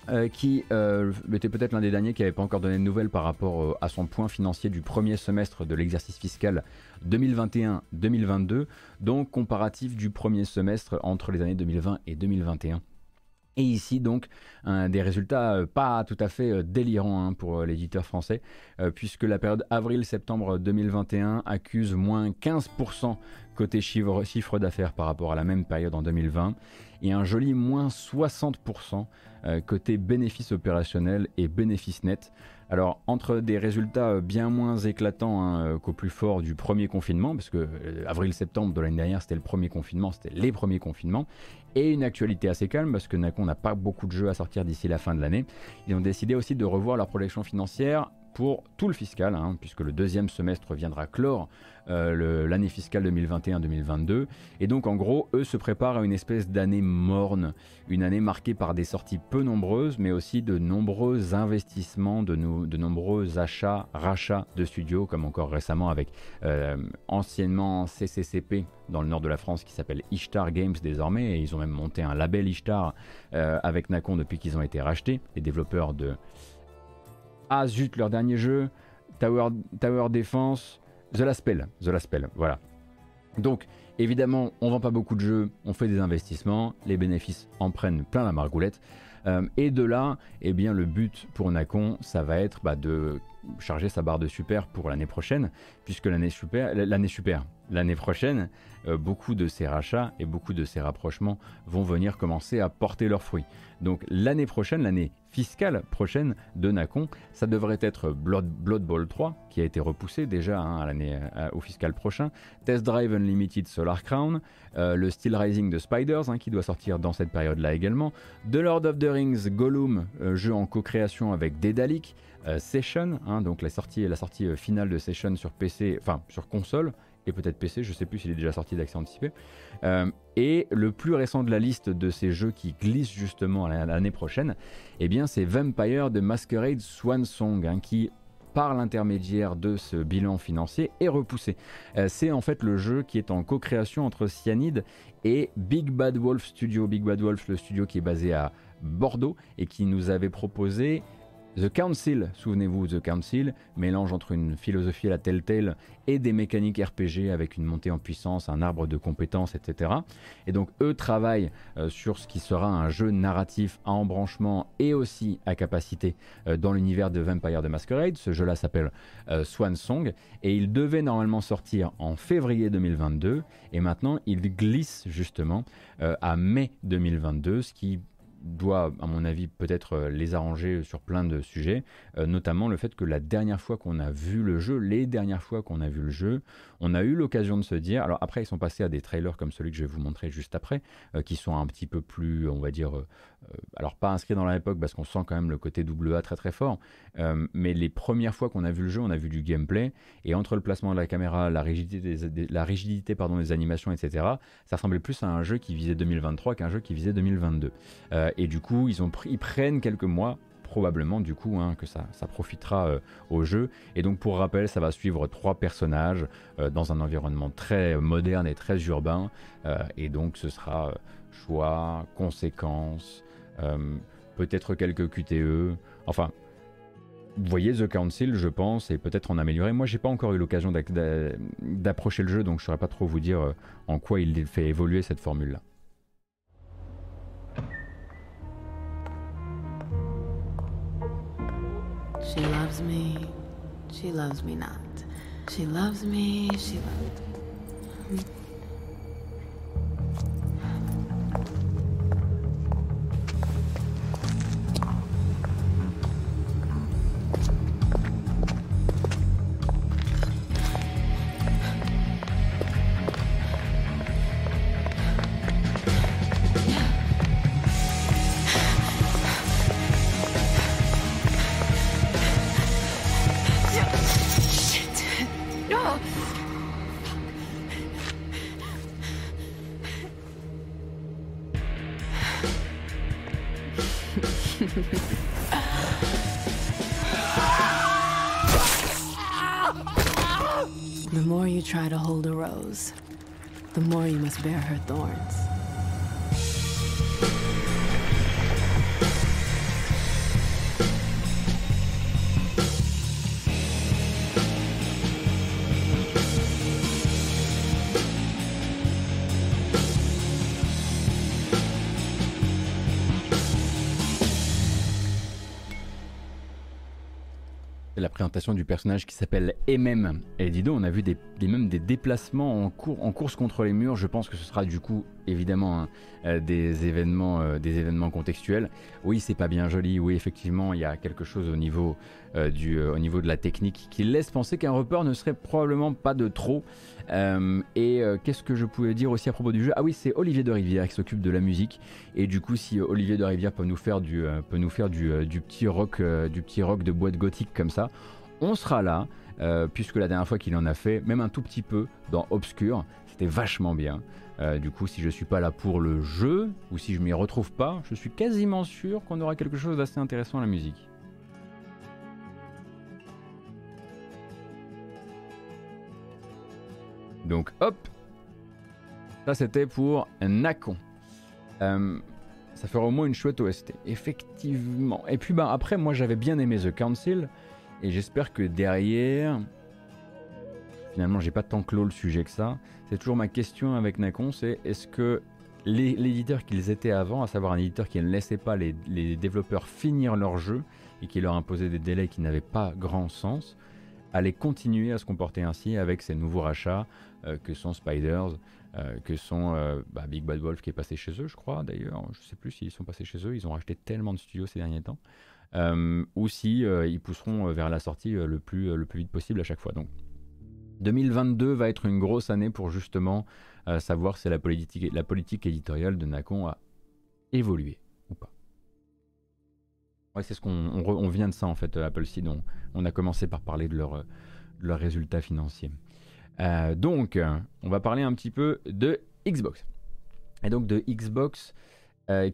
Euh, qui euh, était peut-être l'un des derniers qui n'avait pas encore donné de nouvelles par rapport euh, à son point financier du premier semestre de l'exercice fiscal 2021-2022, donc comparatif du premier semestre entre les années 2020 et 2021. Et ici donc des résultats pas tout à fait délirants hein, pour l'éditeur français, puisque la période avril-septembre 2021 accuse moins 15% côté chiffre d'affaires par rapport à la même période en 2020, et un joli moins 60% euh, côté bénéfices opérationnels et bénéfices nets. Alors entre des résultats euh, bien moins éclatants hein, euh, qu'au plus fort du premier confinement, parce que avril-septembre de l'année dernière c'était le premier confinement, c'était les premiers confinements, et une actualité assez calme parce que Nacon n'a pas beaucoup de jeux à sortir d'ici la fin de l'année. Ils ont décidé aussi de revoir leur projection financière pour tout le fiscal, hein, puisque le deuxième semestre viendra clore euh, l'année fiscale 2021-2022. Et donc en gros, eux se préparent à une espèce d'année morne, une année marquée par des sorties peu nombreuses, mais aussi de nombreux investissements, de, de nombreux achats, rachats de studios, comme encore récemment avec euh, anciennement CCCP dans le nord de la France qui s'appelle Ishtar Games désormais, et ils ont même monté un label Ishtar euh, avec Nacon depuis qu'ils ont été rachetés, les développeurs de ah zut, leur dernier jeu, Tower, Tower Defense, The Last Spell, The Last Spell, voilà. Donc, évidemment, on vend pas beaucoup de jeux, on fait des investissements, les bénéfices en prennent plein la margoulette. Euh, et de là, eh bien, le but pour Nacon, ça va être bah, de charger sa barre de super pour l'année prochaine, puisque l'année super, l'année super, l'année prochaine, euh, beaucoup de ces rachats et beaucoup de ces rapprochements vont venir commencer à porter leurs fruits. Donc l'année prochaine, l'année fiscale prochaine de Nacon, ça devrait être Blood, Blood Bowl 3, qui a été repoussé déjà hein, à l'année, euh, au fiscal prochain, Test Drive Unlimited Solar Crown, euh, le Steel Rising de Spiders, hein, qui doit sortir dans cette période-là également, The Lord of the Rings Gollum, jeu en co-création avec Daedalic, Session, hein, donc la sortie, la sortie finale de Session sur PC, enfin sur console, et peut-être PC, je sais plus s'il est déjà sorti d'accès anticipé. Euh, et le plus récent de la liste de ces jeux qui glissent justement l'année prochaine, eh bien c'est Vampire de Masquerade Swan Song, hein, qui par l'intermédiaire de ce bilan financier est repoussé. Euh, c'est en fait le jeu qui est en co-création entre Cyanide et Big Bad Wolf Studio. Big Bad Wolf, le studio qui est basé à Bordeaux et qui nous avait proposé The Council, souvenez-vous, The Council, mélange entre une philosophie à la Telltale et des mécaniques RPG avec une montée en puissance, un arbre de compétences, etc. Et donc eux travaillent euh, sur ce qui sera un jeu narratif à embranchement et aussi à capacité euh, dans l'univers de Vampire the Masquerade. Ce jeu-là s'appelle euh, Swan Song et il devait normalement sortir en février 2022 et maintenant il glisse justement à mai 2022, ce qui doit, à mon avis, peut-être euh, les arranger sur plein de sujets, euh, notamment le fait que la dernière fois qu'on a vu le jeu, les dernières fois qu'on a vu le jeu, on a eu l'occasion de se dire, alors après ils sont passés à des trailers comme celui que je vais vous montrer juste après, euh, qui sont un petit peu plus, on va dire, alors pas inscrits dans l'époque parce qu'on sent quand même le côté double A très très fort, mais les premières fois qu'on a vu le jeu, on a vu du gameplay, et entre le placement de la caméra, la rigidité des, la rigidité, pardon, des animations, etc., ça ressemblait plus à un jeu qui visait 2023 qu'un jeu qui visait 2022 et du coup, ils, ont ils prennent quelques mois probablement du coup hein, que ça, ça profitera euh, au jeu. Et donc pour rappel, ça va suivre trois personnages euh, dans un environnement très moderne et très urbain. Euh, et donc ce sera choix, conséquences, peut-être quelques QTE. Enfin, vous voyez The Council, je pense, et peut-être en améliorer. Moi, j'ai pas encore eu l'occasion d'approcher le jeu, donc je saurais pas trop vous dire en quoi il fait évoluer cette formule-là. She loves me, she loves me not. She loves me, she loves. The try to hold a rose, the more you must bear her thorns. Du personnage qui s'appelle MM. Et dis donc, on a vu des, même des déplacements en, cour- en course contre les murs. Je pense que ce sera du coup, évidemment, hein, euh, des, événements, euh, des événements contextuels. Oui, c'est pas bien joli. Oui, effectivement, il y a quelque chose au niveau, euh, du, au niveau de la technique qui laisse penser qu'un report ne serait probablement pas de trop. Et qu'est-ce que je pouvais dire aussi à propos du jeu? Ah oui, c'est Olivier de Rivière qui s'occupe de la musique. Et du coup, si Olivier de Rivière peut nous faire du, peut nous faire du, du petit rock, du petit rock de boîte gothique comme ça, on sera là. euh, puisque la dernière fois qu'il en a fait, même un tout petit peu dans Obscure, c'était vachement bien. Euh, du coup, si je suis pas là pour le jeu ou si je m'y retrouve pas, je suis quasiment sûr qu'on aura quelque chose d'assez intéressant à la musique. Donc hop, ça c'était pour Nakon. Euh, ça fera au moins une chouette OST, effectivement. Et puis bah, après, moi j'avais bien aimé The Council, et j'espère que derrière, finalement j'ai pas tant clos le sujet que ça. C'est toujours ma question avec Nakon, c'est est-ce que l'éditeur qu'ils étaient avant, à savoir un éditeur qui ne laissait pas les, développeurs finir leur jeu et qui leur imposait des délais qui n'avaient pas grand sens, allait continuer à se comporter ainsi avec ces nouveaux rachats euh, que sont Spiders, euh, que sont euh, bah, Big Bad Wolf qui est passé chez eux, je crois d'ailleurs. Je sais plus s'ils sont passés chez eux, ils ont racheté tellement de studios ces derniers temps. Euh, ou si euh, ils pousseront euh, vers la sortie le, plus, le plus vite possible à chaque fois. Donc 2022 va être une grosse année pour justement savoir si la politique, éditoriale de Nacon a évolué ou pas. Ouais, c'est ce qu'on on vient de ça en fait, Apple Seed. On, on a commencé par parler de leurs euh, de leurs résultats financiers. Donc, on va parler un petit peu de Xbox. Et donc de Xbox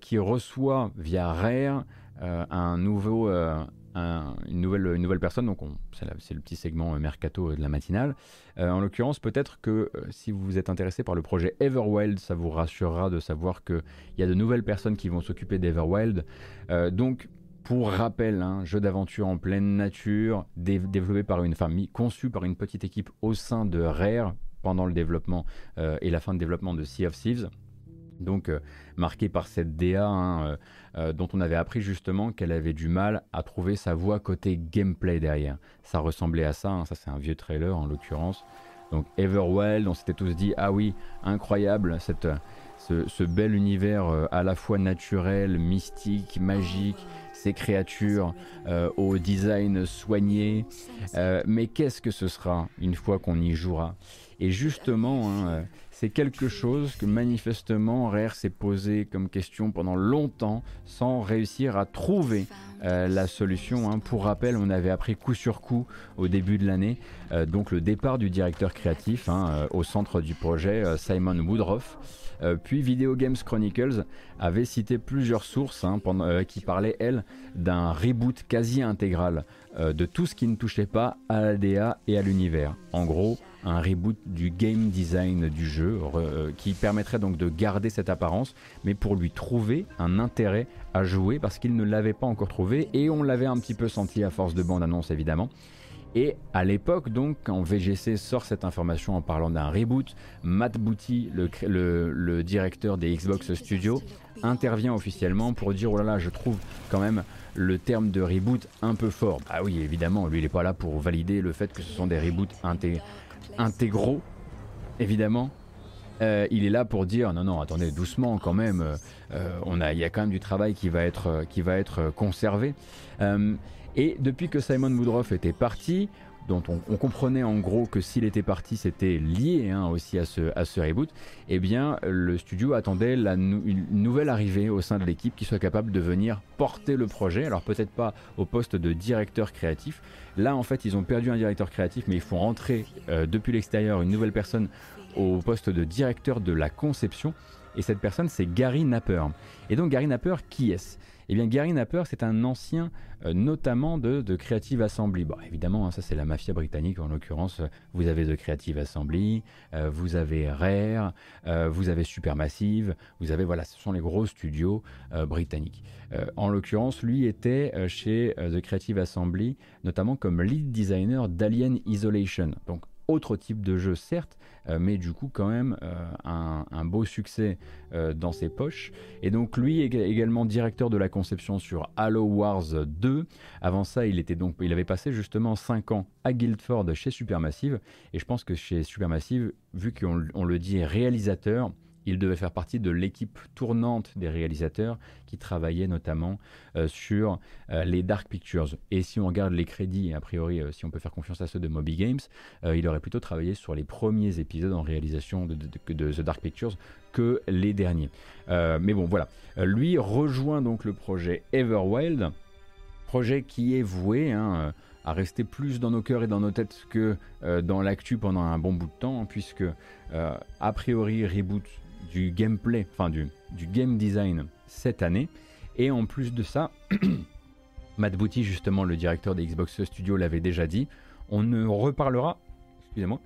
qui reçoit via Rare un nouveau, euh, un- une, nouvelle, une nouvelle personne. Donc on- c'est le petit segment euh, mercato euh, de la matinale. Euh, en l'occurrence, peut-être que euh, si vous êtes intéressé par le projet Everwild, ça vous rassurera de savoir qu'il y a de nouvelles personnes qui vont s'occuper d'Everwild. Euh, donc, pour rappel, un jeu d'aventure en pleine nature, dé- développé par une famille, conçu par une petite équipe au sein de Rare pendant le développement euh, et la fin de développement de Sea of Thieves. Donc, euh, marqué par cette DA hein, euh, euh, dont on avait appris justement qu'elle avait du mal à trouver sa voix côté gameplay derrière. Ça ressemblait à ça, hein, ça c'est un vieux trailer en l'occurrence. Donc Everwild, on s'était tous dit, ah oui, incroyable, cette, ce, bel univers euh, à la fois naturel, mystique, magique, ces créatures au design soigné. Mais qu'est-ce que ce sera une fois qu'on y jouera? Et justement, hein, euh, c'est quelque chose que manifestement Rare s'est posé comme question pendant longtemps sans réussir à trouver euh, la solution. hein. Pour rappel, on avait appris coup sur coup au début de l'année euh, donc le départ du directeur créatif hein, au centre du projet, Simon Woodruff. Puis Video Games Chronicles avait cité plusieurs sources qui parlaient, elles, d'un reboot quasi intégral de tout ce qui ne touchait pas à la DA et à l'univers. En gros, un reboot du game design du jeu euh, qui permettrait donc de garder cette apparence, mais pour lui trouver un intérêt à jouer parce qu'il ne l'avait pas encore trouvé et on l'avait un petit peu senti à force de bande-annonce évidemment. Et à l'époque, donc, quand VGC sort cette information en parlant d'un reboot, Matt Booty, le, directeur des Xbox Studios, intervient officiellement pour dire oh là là, je trouve quand même le terme de reboot un peu fort. Ah oui, évidemment, lui il n'est pas là pour valider le fait que ce sont des reboots intégraux, évidemment. Euh, il est là pour dire non non attendez doucement quand même euh, on a il y a quand même du travail qui va être qui va être conservé euh, et depuis que Simon Woodruff était parti dont on, comprenait en gros que s'il était parti, c'était lié hein, aussi à ce, à ce reboot, eh bien le studio attendait une nouvelle arrivée au sein de l'équipe qui soit capable de venir porter le projet. Alors peut-être pas au poste de directeur créatif. Là en fait ils ont perdu un directeur créatif, mais ils font rentrer euh, depuis l'extérieur une nouvelle personne au poste de directeur de la conception. Et cette personne c'est Gary Napper. Et donc Gary Napper, qui est-ce? Eh bien, Gary Napper, c'est un ancien, euh, notamment de, Creative Assembly. Bon, évidemment, hein, ça c'est la mafia britannique en l'occurrence. Vous avez The Creative Assembly, euh, vous avez Rare, euh, vous avez Supermassive, vous avez, voilà, ce sont les gros studios britanniques. en l'occurrence, lui était chez The Creative Assembly, notamment comme lead designer d'Alien Isolation. Donc, autre type de jeu, certes, euh, mais du coup quand même euh, un, beau succès euh, dans ses poches. Et donc lui est également directeur de la conception sur Halo Wars 2. Avant ça, il, était donc, il avait passé justement 5 ans à Guildford chez Supermassive. Et je pense que chez Supermassive, vu qu'on le dit réalisateur, il devait faire partie de l'équipe tournante des réalisateurs qui travaillaient notamment euh, sur euh, les Dark Pictures. Et si on regarde les crédits, a priori, euh, si on peut faire confiance à ceux de Moby Games, il aurait plutôt travaillé sur les premiers épisodes en réalisation de, The Dark Pictures que les derniers. mais bon, voilà. lui rejoint donc le projet Everwild, projet qui est voué hein, à rester plus dans nos cœurs et dans nos têtes que dans l'actu pendant un bon bout de temps, puisque a priori Reboot du gameplay, enfin du, du game design cette année. Et en plus de ça, Matt Booty, justement le directeur des Xbox Studios, l'avait déjà dit, on ne reparlera, excusez-moi,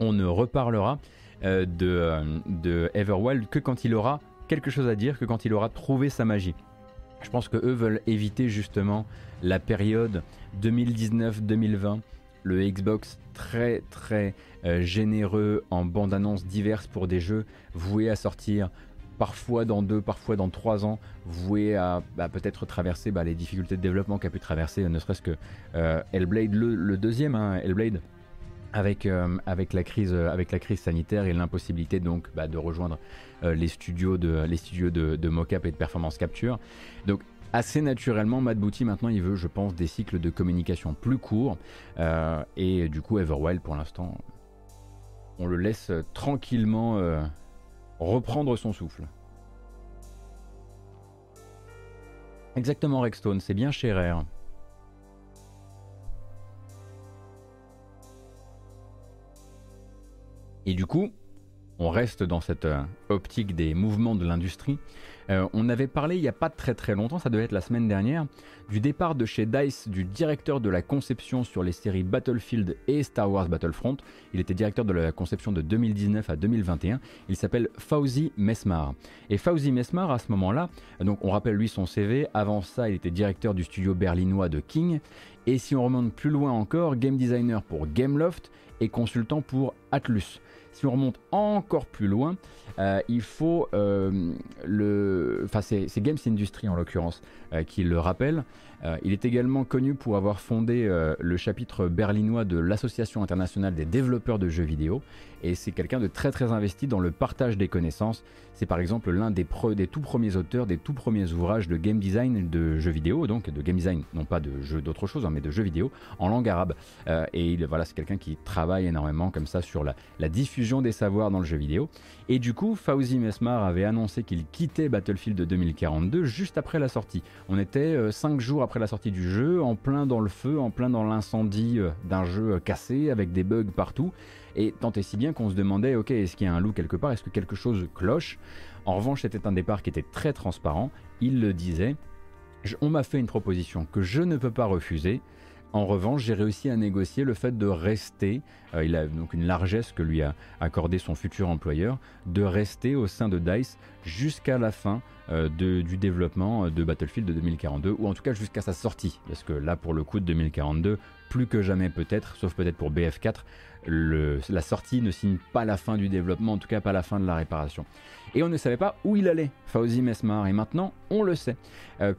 on ne reparlera euh, de, euh, de Everwild que quand il aura quelque chose à dire, que quand il aura trouvé sa magie. Je pense que eux veulent éviter justement la période 2019-2020 le Xbox très très euh, généreux en bandes-annonces diverses pour des jeux voués à sortir parfois dans deux, parfois dans trois ans, voués à bah, peut-être traverser bah, les difficultés de développement qu'a pu traverser ne serait-ce que euh, Hellblade, le, deuxième, hein, Hellblade, avec, euh, avec, la crise, avec la crise sanitaire et l'impossibilité donc bah, de rejoindre les studios, de, les studios de, de mocap et de performance capture. Donc assez naturellement, Matt maintenant il veut, je pense, des cycles de communication plus courts. Euh, et du coup, Everwild pour l'instant, on le laisse tranquillement euh, reprendre son souffle. Exactement, Rexstone, c'est bien chez. Et du coup, on reste dans cette euh, optique des mouvements de l'industrie. Euh, on avait parlé il n'y a pas très très longtemps, ça devait être la semaine dernière, du départ de chez DICE du directeur de la conception sur les séries Battlefield et Star Wars Battlefront. Il était directeur de la conception de 2019 à 2021. Il s'appelle Fauzi Mesmar. Et Fauzi Mesmar, à ce moment-là, donc on rappelle lui son CV, avant ça il était directeur du studio berlinois de King. Et si on remonte plus loin encore, game designer pour Gameloft et consultant pour Atlus. Si on remonte encore plus loin, euh, il faut euh, le. Enfin, c'est Games Industry en l'occurrence euh, qui le rappelle. il est également connu pour avoir fondé le chapitre berlinois de l'Association internationale des développeurs de jeux vidéo. Et c'est quelqu'un de très très investi dans le partage des connaissances. C'est par exemple l'un des, des tout premiers auteurs des tout premiers ouvrages de game design de jeux vidéo, donc de game design, non pas de jeux d'autre chose, hein, mais de jeux vidéo en langue arabe. et voilà, c'est quelqu'un qui travaille énormément comme ça sur la, diffusion des savoirs dans le jeu vidéo. Et du coup, Fauzi Mesmar avait annoncé qu'il quittait Battlefield 2042 juste après la sortie. On était 5 euh, jours après la sortie du jeu, en plein dans le feu, en plein dans l'incendie euh, d'un jeu euh, cassé, avec des bugs partout. Et tant et si bien qu'on se demandait, ok, est-ce qu'il y a un loup quelque part? Est-ce que quelque chose cloche? En revanche, c'était un départ qui était très transparent. Il le disait. On m'a fait une proposition que je ne peux pas refuser. En revanche, j'ai réussi à négocier le fait de rester, euh, il a donc une largesse que lui a accordé son futur employeur, de rester au sein de DICE jusqu'à la fin du développement de Battlefield de 2042, ou en tout cas jusqu'à sa sortie, parce que là pour le coup de 2042, plus que jamais peut-être, sauf peut-être pour BF4, la sortie ne signe pas la fin du développement, en tout cas pas la fin de la réparation. Et on ne savait pas où il allait, Fauzi Mesmar, et maintenant on le sait,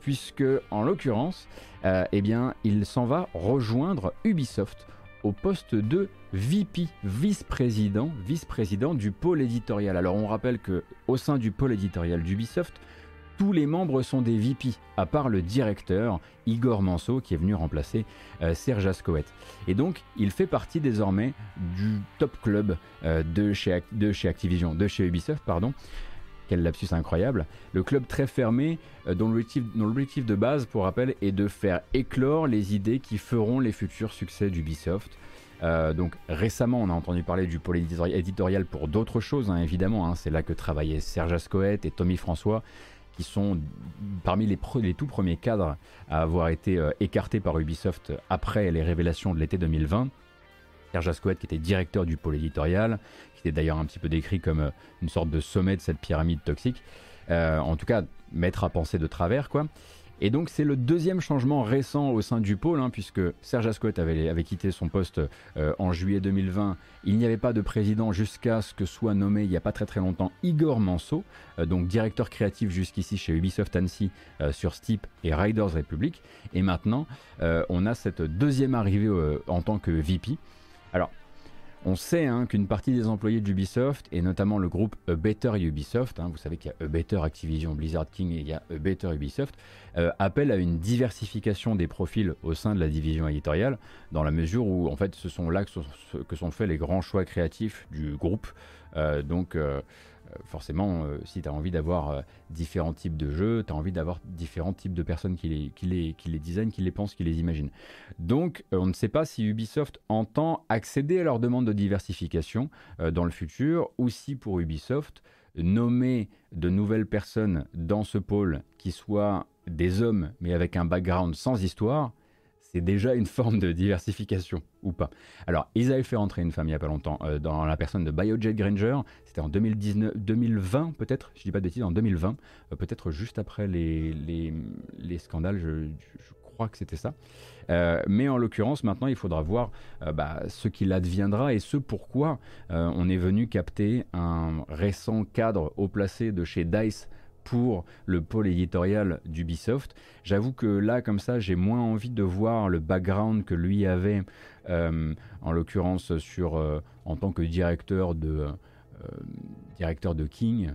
puisque en l'occurrence, eh bien, il s'en va rejoindre Ubisoft au poste de VP, vice-président, vice-président du pôle éditorial. Alors on rappelle que au sein du pôle éditorial d'Ubisoft, tous les membres sont des VP, à part le directeur Igor Manso qui est venu remplacer euh, Serge Ascoët. Et donc, il fait partie désormais du top club euh, de, chez, de chez Activision, de chez Ubisoft, pardon. Quel lapsus incroyable. Le club très fermé, euh, dont l'objectif de base, pour rappel, est de faire éclore les idées qui feront les futurs succès d'Ubisoft. Euh, donc récemment, on a entendu parler du pôle éditorial pour d'autres choses, hein, évidemment. Hein. C'est là que travaillaient Serge Ascoët et Tommy François, qui sont parmi les, tout premiers cadres à avoir été euh, écartés par Ubisoft après les révélations de l'été 2020. Serge qui était directeur du pôle éditorial, qui était d'ailleurs un petit peu décrit comme euh, une sorte de sommet de cette pyramide toxique. en tout cas, maître à penser de travers, quoi. Et donc c'est le deuxième changement récent au sein du pôle, hein, puisque Serge Ascot avait, quitté son poste euh, en juillet 2020. Il n'y avait pas de président jusqu'à ce que soit nommé il n'y a pas très très longtemps Igor Manso, euh, donc directeur créatif jusqu'ici chez Ubisoft Annecy euh, sur Steep et Riders Republic. Et maintenant, on a cette deuxième arrivée en tant que VP. Alors, on sait hein, qu'une partie des employés d'Ubisoft, et notamment le groupe A Better Ubisoft, hein, vous savez qu'il y a A Better Activision Blizzard King et il y a Better Ubisoft, euh, appellent à une diversification des profils au sein de la division éditoriale, dans la mesure où en fait ce sont là que sont, faits les grands choix créatifs du groupe. Euh, donc euh, forcément, euh, si tu as envie d'avoir euh, différents types de jeux, tu as envie d'avoir différents types de personnes qui les, qui, les, qui les qui les pensent, qui les imaginent. Donc, on ne sait pas si Ubisoft entend accéder à leur demande de diversification dans le futur, ou si pour Ubisoft, nommer de nouvelles personnes dans ce pôle qui soient des hommes, mais avec un background sans histoire, c'est déjà une forme de diversification ou pas. Alors, ils avaient fait rentrer une femme il n'y a pas longtemps euh, dans la personne de Biojet Granger. C'était en 2019, 2020 peut-être, je dis pas de bêtises, en 2020, euh, peut-être juste après les, les, scandales, je, crois que c'était ça. Euh, mais en l'occurrence, maintenant, il faudra voir bah, ce qu'il adviendra et ce pourquoi on est venu capter un récent cadre haut placé de chez DICE pour le pôle éditorial d'Ubisoft. J'avoue que là, comme ça, j'ai moins envie de voir le background que lui avait, euh, en l'occurrence euh, en tant que directeur de euh, directeur de King.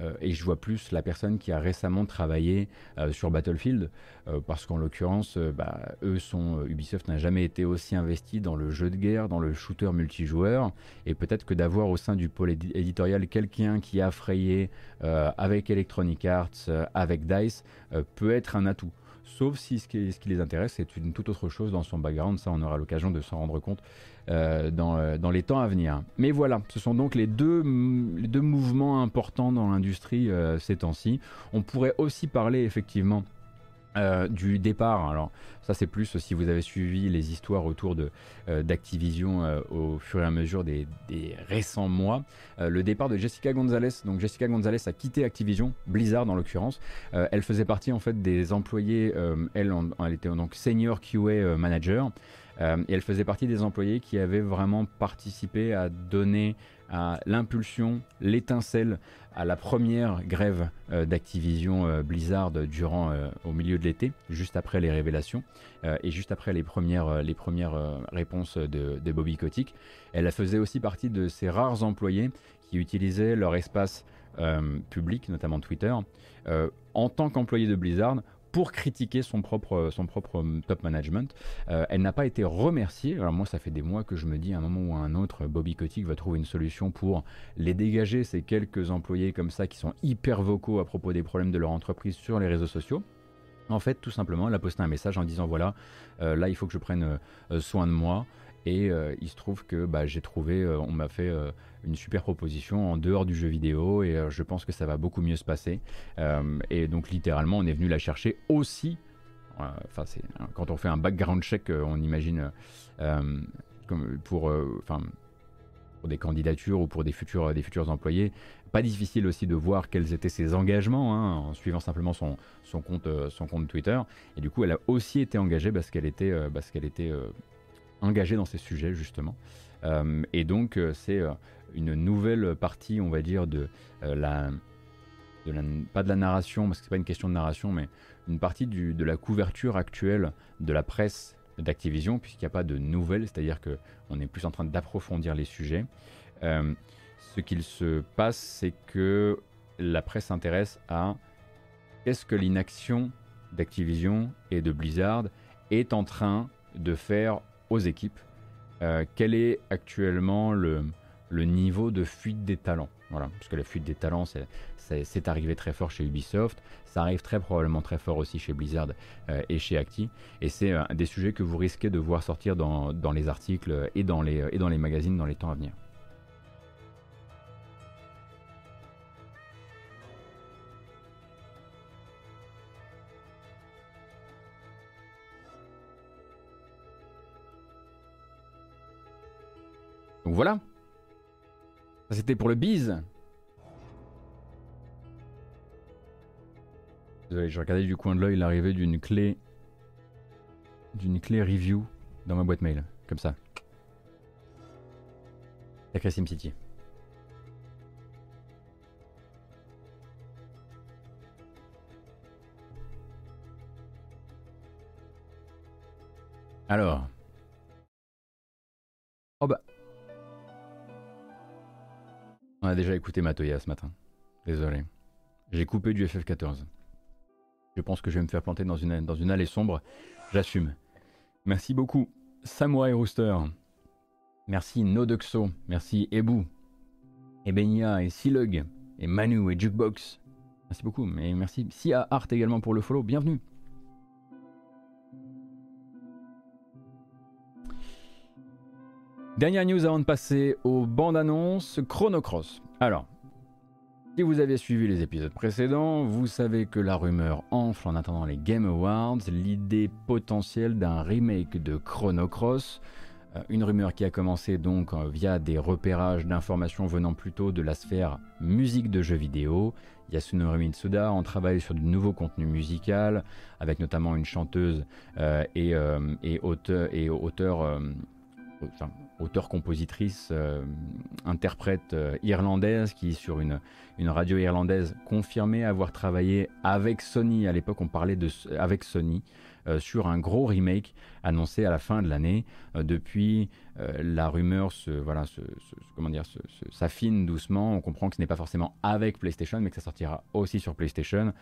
Euh, et je vois plus la personne qui a récemment travaillé euh, sur Battlefield, euh, parce qu'en l'occurrence, bah, eux Ubisoft n'a jamais été aussi investi dans le jeu de guerre, dans le shooter multijoueur, et peut-être que d'avoir au sein du pôle éditorial quelqu'un qui a frayé avec Electronic Arts, avec Dice, peut être un atout. Sauf si ce qui, ce qui, les intéresse c'est une toute autre chose dans son background, ça on aura l'occasion de s'en rendre compte euh, euh, dans, les temps à venir. Mais voilà, ce sont donc les deux, mouvements importants dans l'industrie euh, ces temps-ci. On pourrait aussi parler effectivement du départ. Alors ça c'est plus si vous avez suivi les histoires autour de d'Activision au fur et à mesure des, récents mois. le départ de Jessica Gonzalez. Donc Jessica Gonzalez a quitté Activision, Blizzard en l'occurrence. elle faisait partie en fait des employés. elle était donc senior QA manager. Euh, et elle faisait partie des employés qui avaient vraiment participé à donner l'impulsion, l'étincelle à la première grève euh, d'Activision euh, Blizzard durant au milieu de l'été, juste après les révélations et juste après les premières, les premières réponses de, de, Bobby Kotick. Elle faisait aussi partie de ces rares employés qui utilisaient leur espace public, notamment Twitter, en tant qu'employé de Blizzard pour critiquer son propre, son propre euh, top management. Euh, elle n'a pas été remerciée. Alors moi, ça fait des mois que je me dis à un moment ou à un autre, Bobby Kotick va trouver une solution pour les dégager, ces quelques employés comme ça qui sont hyper vocaux à propos des problèmes de leur entreprise sur les réseaux sociaux. En fait, tout simplement, elle a posté un message en disant voilà, euh, là, il faut que je prenne soin de moi. Et il se trouve que bah, j'ai trouvé, on m'a fait une super proposition en dehors du jeu vidéo et euh, je pense que ça va beaucoup mieux se passer. Euh, et donc littéralement, on est venu la chercher aussi. Euh, enfin, c'est quand on fait un background check, on imagine pour, des candidatures ou pour des futurs, employés, pas difficile aussi de voir quels étaient ses engagements hein, en suivant simplement son, compte, Twitter. Et du coup, elle a aussi été engagée parce qu'elle était engagée dans ces sujets justement. et donc, c'est une nouvelle partie, on va dire, de la, pas de la narration, parce que c'est pas une question de narration, mais une partie du, de la couverture actuelle de la presse d'Activision, puisqu'il n'y a pas de nouvelles, c'est-à-dire qu'on est plus en train d'approfondir les sujets. Euh, ce qu'il se passe, c'est que la presse s'intéresse à qu'est-ce que l'inaction d'Activision et de Blizzard est en train de faire équipes. Euh, quel est actuellement le, niveau de fuite des talents? Voilà, parce que la fuite des talents, c'est arrivé très fort chez Ubisoft, ça arrive très probablement très fort aussi chez Blizzard euh, et chez Acti, et c'est euh, des sujets que vous risquez de voir sortir dans, les articles et dans les, et dans les magazines dans les temps à venir. Voilà. Ça c'était pour le bise. Désolé, je regardais du coin de l'œil l'arrivée d'une clé d'une clé review dans ma boîte mail, comme ça. Sacré SimCity. Alors. Oh bah. On a déjà écouté Matoya ce matin. Désolé. J'ai coupé du FF14. Je pense que je vais me faire planter dans une, allée sombre. J'assume. Merci beaucoup, Samurai Rooster. Merci Noduxo. Merci Ebu. Et Benia et Silug. Et Manu et Jukebox. Merci beaucoup. Mais merci Sia Art également pour le follow. Bienvenue. Dernière news avant de passer aux bandes annonces Chrono Cross. Alors, si vous avez suivi les épisodes précédents, vous savez que la rumeur enfle en attendant les Game Awards, l'idée potentielle d'un remake de Chrono Cross. Euh, une rumeur qui a commencé donc euh, via des repérages d'informations venant plutôt de la sphère musique de jeux vidéo. Yasunori Mitsuda en travaille sur de nouveaux contenus musicaux, avec notamment une chanteuse euh, et auteur auteur-compositrice, euh, interprète euh, irlandaise qui, sur une, une radio irlandaise, confirmait avoir travaillé avec Sony. À l'époque, on parlait de, avec Sony. Euh, sur un gros remake annoncé à la fin de l'année. depuis, la rumeur se, voilà, dire, s'affine doucement. On comprend que ce n'est pas forcément avec PlayStation, mais que ça sortira aussi sur PlayStation.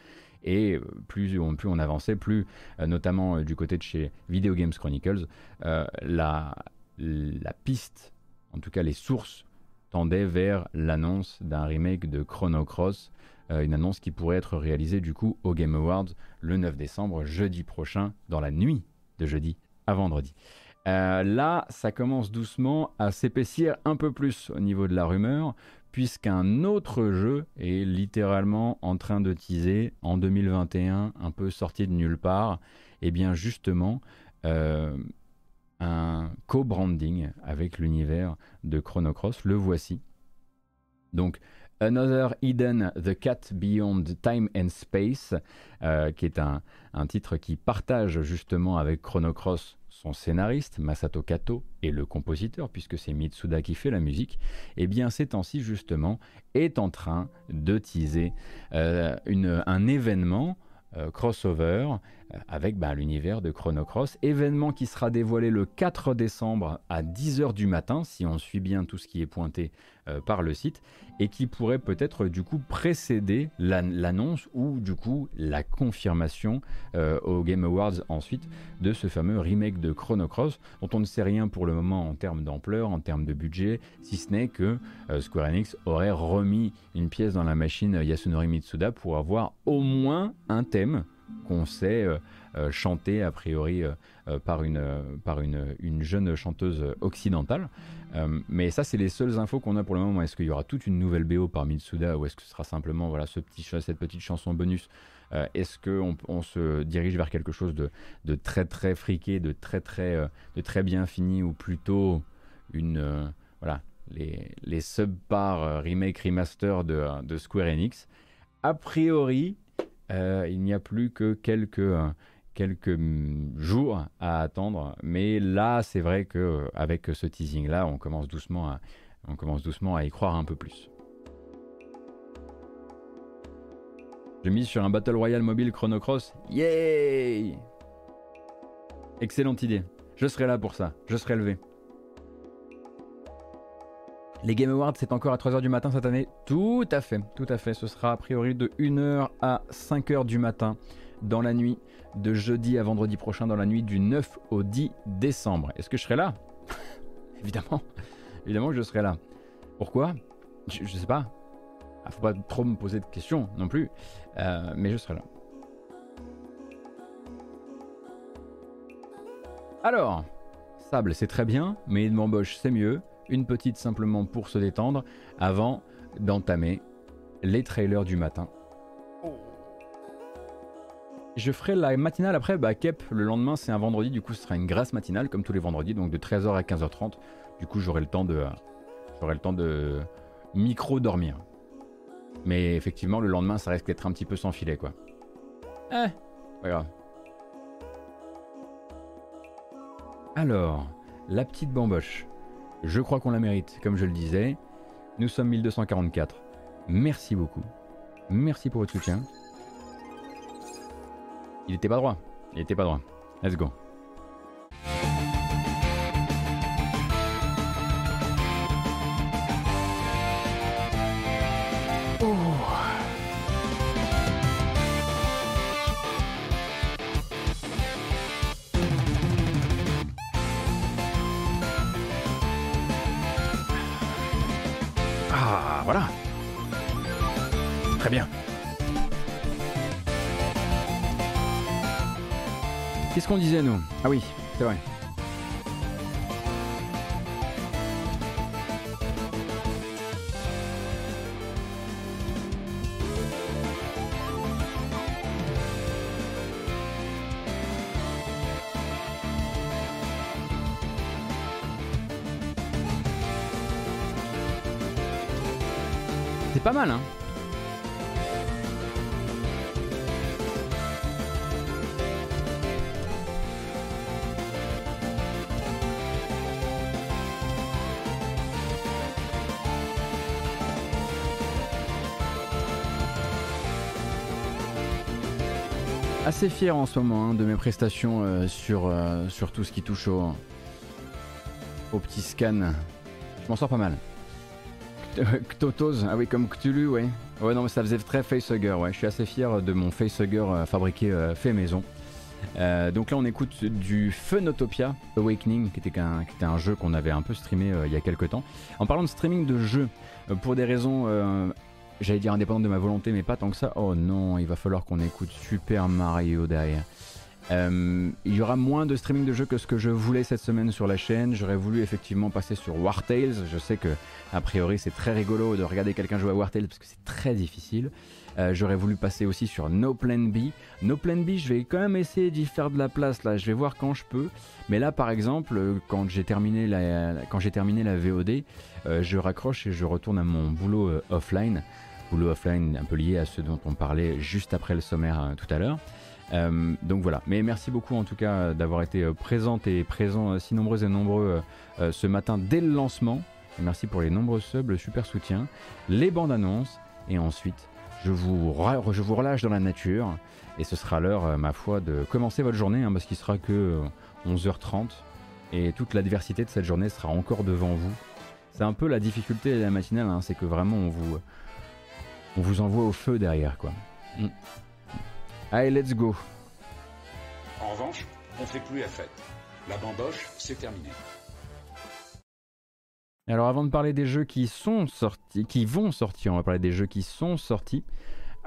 Et plus on, plus on avançait, plus, notamment du côté de chez Video Games Chronicles, la, la piste, en tout cas les sources, tendaient vers l'annonce d'un remake de Chrono Cross, euh, une annonce qui pourrait être réalisée du coup au Game Awards le 9 décembre, jeudi prochain, dans la nuit de jeudi à vendredi. Euh, là, ça commence doucement à s'épaissir un peu plus au niveau de la rumeur, puisqu'un autre jeu est littéralement en train de teaser en 2021, un peu sorti de nulle part. Et eh bien justement, euh, un co-branding avec l'univers de Chrono Cross. Le voici. Donc, Another Eden, The Cat Beyond Time and Space, euh, qui est un, titre qui partage justement avec Chrono Cross son scénariste, Masato Kato, et le compositeur, puisque c'est Mitsuda qui fait la musique, et eh bien ces temps-ci justement est en train de teaser euh, une, un événement euh, crossover avec bah, l'univers de Chrono Cross. Événement qui sera dévoilé le 4 décembre à 10h du matin, si on suit bien tout ce qui est pointé euh, par le site, et qui pourrait peut-être du coup précéder l'annonce ou du coup la confirmation euh, au Game Awards ensuite de ce fameux remake de Chrono Cross, dont on ne sait rien pour le moment en termes d'ampleur, en termes de budget, si ce n'est que Square Enix aurait remis une pièce dans la machine Yasunori Mitsuda pour avoir au moins un thème qu'on sait euh, euh, chanter a priori euh, par, une, par une, une, jeune chanteuse occidentale. mais ça, c'est les seules infos qu'on a pour le moment. Est-ce qu'il y aura toute une nouvelle BO par Mitsuda ou est-ce que ce sera simplement voilà, ce petit, cette petite chanson bonus Est-ce qu'on on se dirige vers quelque chose de, de, très très friqué, de très très, de très bien fini ou plutôt une, voilà, les, les subpars remake remaster de, de, Square Enix? A priori, il n'y a plus que quelques, quelques mm, jours à attendre, mais là, c'est vrai que avec ce teasing là, on commence doucement à, on commence doucement à y croire un peu plus. J'ai mis sur un Battle Royale mobile Chrono Cross. Yay Excellente idée. Je serai là pour ça. Je serai levé. Les Game Awards, c'est encore à 3h du matin cette année Tout à fait, tout à fait. Ce sera a priori de 1h à 5h du matin dans la nuit de jeudi à vendredi prochain, dans la nuit du 9 au 10 décembre. Est-ce que je serai là? Évidemment. Évidemment que je serai là. Pourquoi? Je, je sais pas. Ah, faut pas trop me poser de questions non plus, euh, mais je serai là. Alors, sable c'est très bien, mais une bamboche c'est mieux. Une petite simplement pour se détendre avant d'entamer les trailers du matin. Je ferai la matinale après, bah Kep, le lendemain c'est un vendredi, du coup ce sera une grasse matinale comme tous les vendredis, donc de 13h à 15h30. Du coup j'aurai le temps de, j'aurai le temps de micro dormir. Mais effectivement, le lendemain, ça risque d'être un petit peu sans filet, quoi. Eh, pas grave. Alors, la petite bamboche. Je crois qu'on la mérite, comme je le disais. Nous sommes 1244. Merci beaucoup. Merci pour votre soutien. Il était pas droit. Il était pas droit. Let's go. Ah oui, c'est vrai. Assez fier en ce moment hein, de mes prestations euh, sur, euh, sur tout ce qui touche au, au petit scan. Je m'en sors pas mal. Ktotos, ah oui, comme Cthulhu, ouais. Ouais, non, mais ça faisait très facehugger, ouais. Je suis assez fier de mon facehugger euh, fabriqué fait maison. donc là, on écoute du Funotopia Awakening, qui était un, qui était un jeu qu'on avait un peu streamé il y a quelques temps. En parlant de streaming de jeux, pour des raisons J'allais dire indépendante de ma volonté, mais pas tant que ça. Oh non, il va falloir qu'on écoute Super Mario derrière. Euh, il y aura moins de streaming de jeux que ce que je voulais cette semaine sur la chaîne. J'aurais voulu effectivement passer sur War Tales. Je sais que a priori c'est très rigolo de regarder quelqu'un jouer à War Tales parce que c'est très difficile. Euh, j'aurais voulu passer aussi sur No Plan B. No Plan B, je vais quand même essayer d'y faire de la place là. Je vais voir quand je peux. Mais là, par exemple, quand j'ai terminé la, terminé la VOD, euh, je raccroche et je retourne à mon boulot offline boulot offline un peu lié à ce dont on parlait juste après le sommaire euh, tout à l'heure. Euh, donc voilà, mais merci beaucoup en tout cas d'avoir été euh, présente et présent si nombreux et nombreux ce matin dès le lancement. merci pour les nombreux subs, le super soutien, les bandes annonces et ensuite je vous, je vous relâche dans la nature et ce sera l'heure, ma foi, de commencer votre journée hein, parce qu'il sera que 11h30 et toute la diversité de cette journée sera encore devant vous. C'est un peu la difficulté de la matinale, hein, c'est que vraiment on vous, on vous envoie au feu derrière, quoi. Mm. Allez, let's go. En revanche, on fait plus la fête. La bamboche, c'est terminé. Alors avant de parler des jeux qui sont sortis, qui vont sortir, on va parler des jeux qui sont sortis.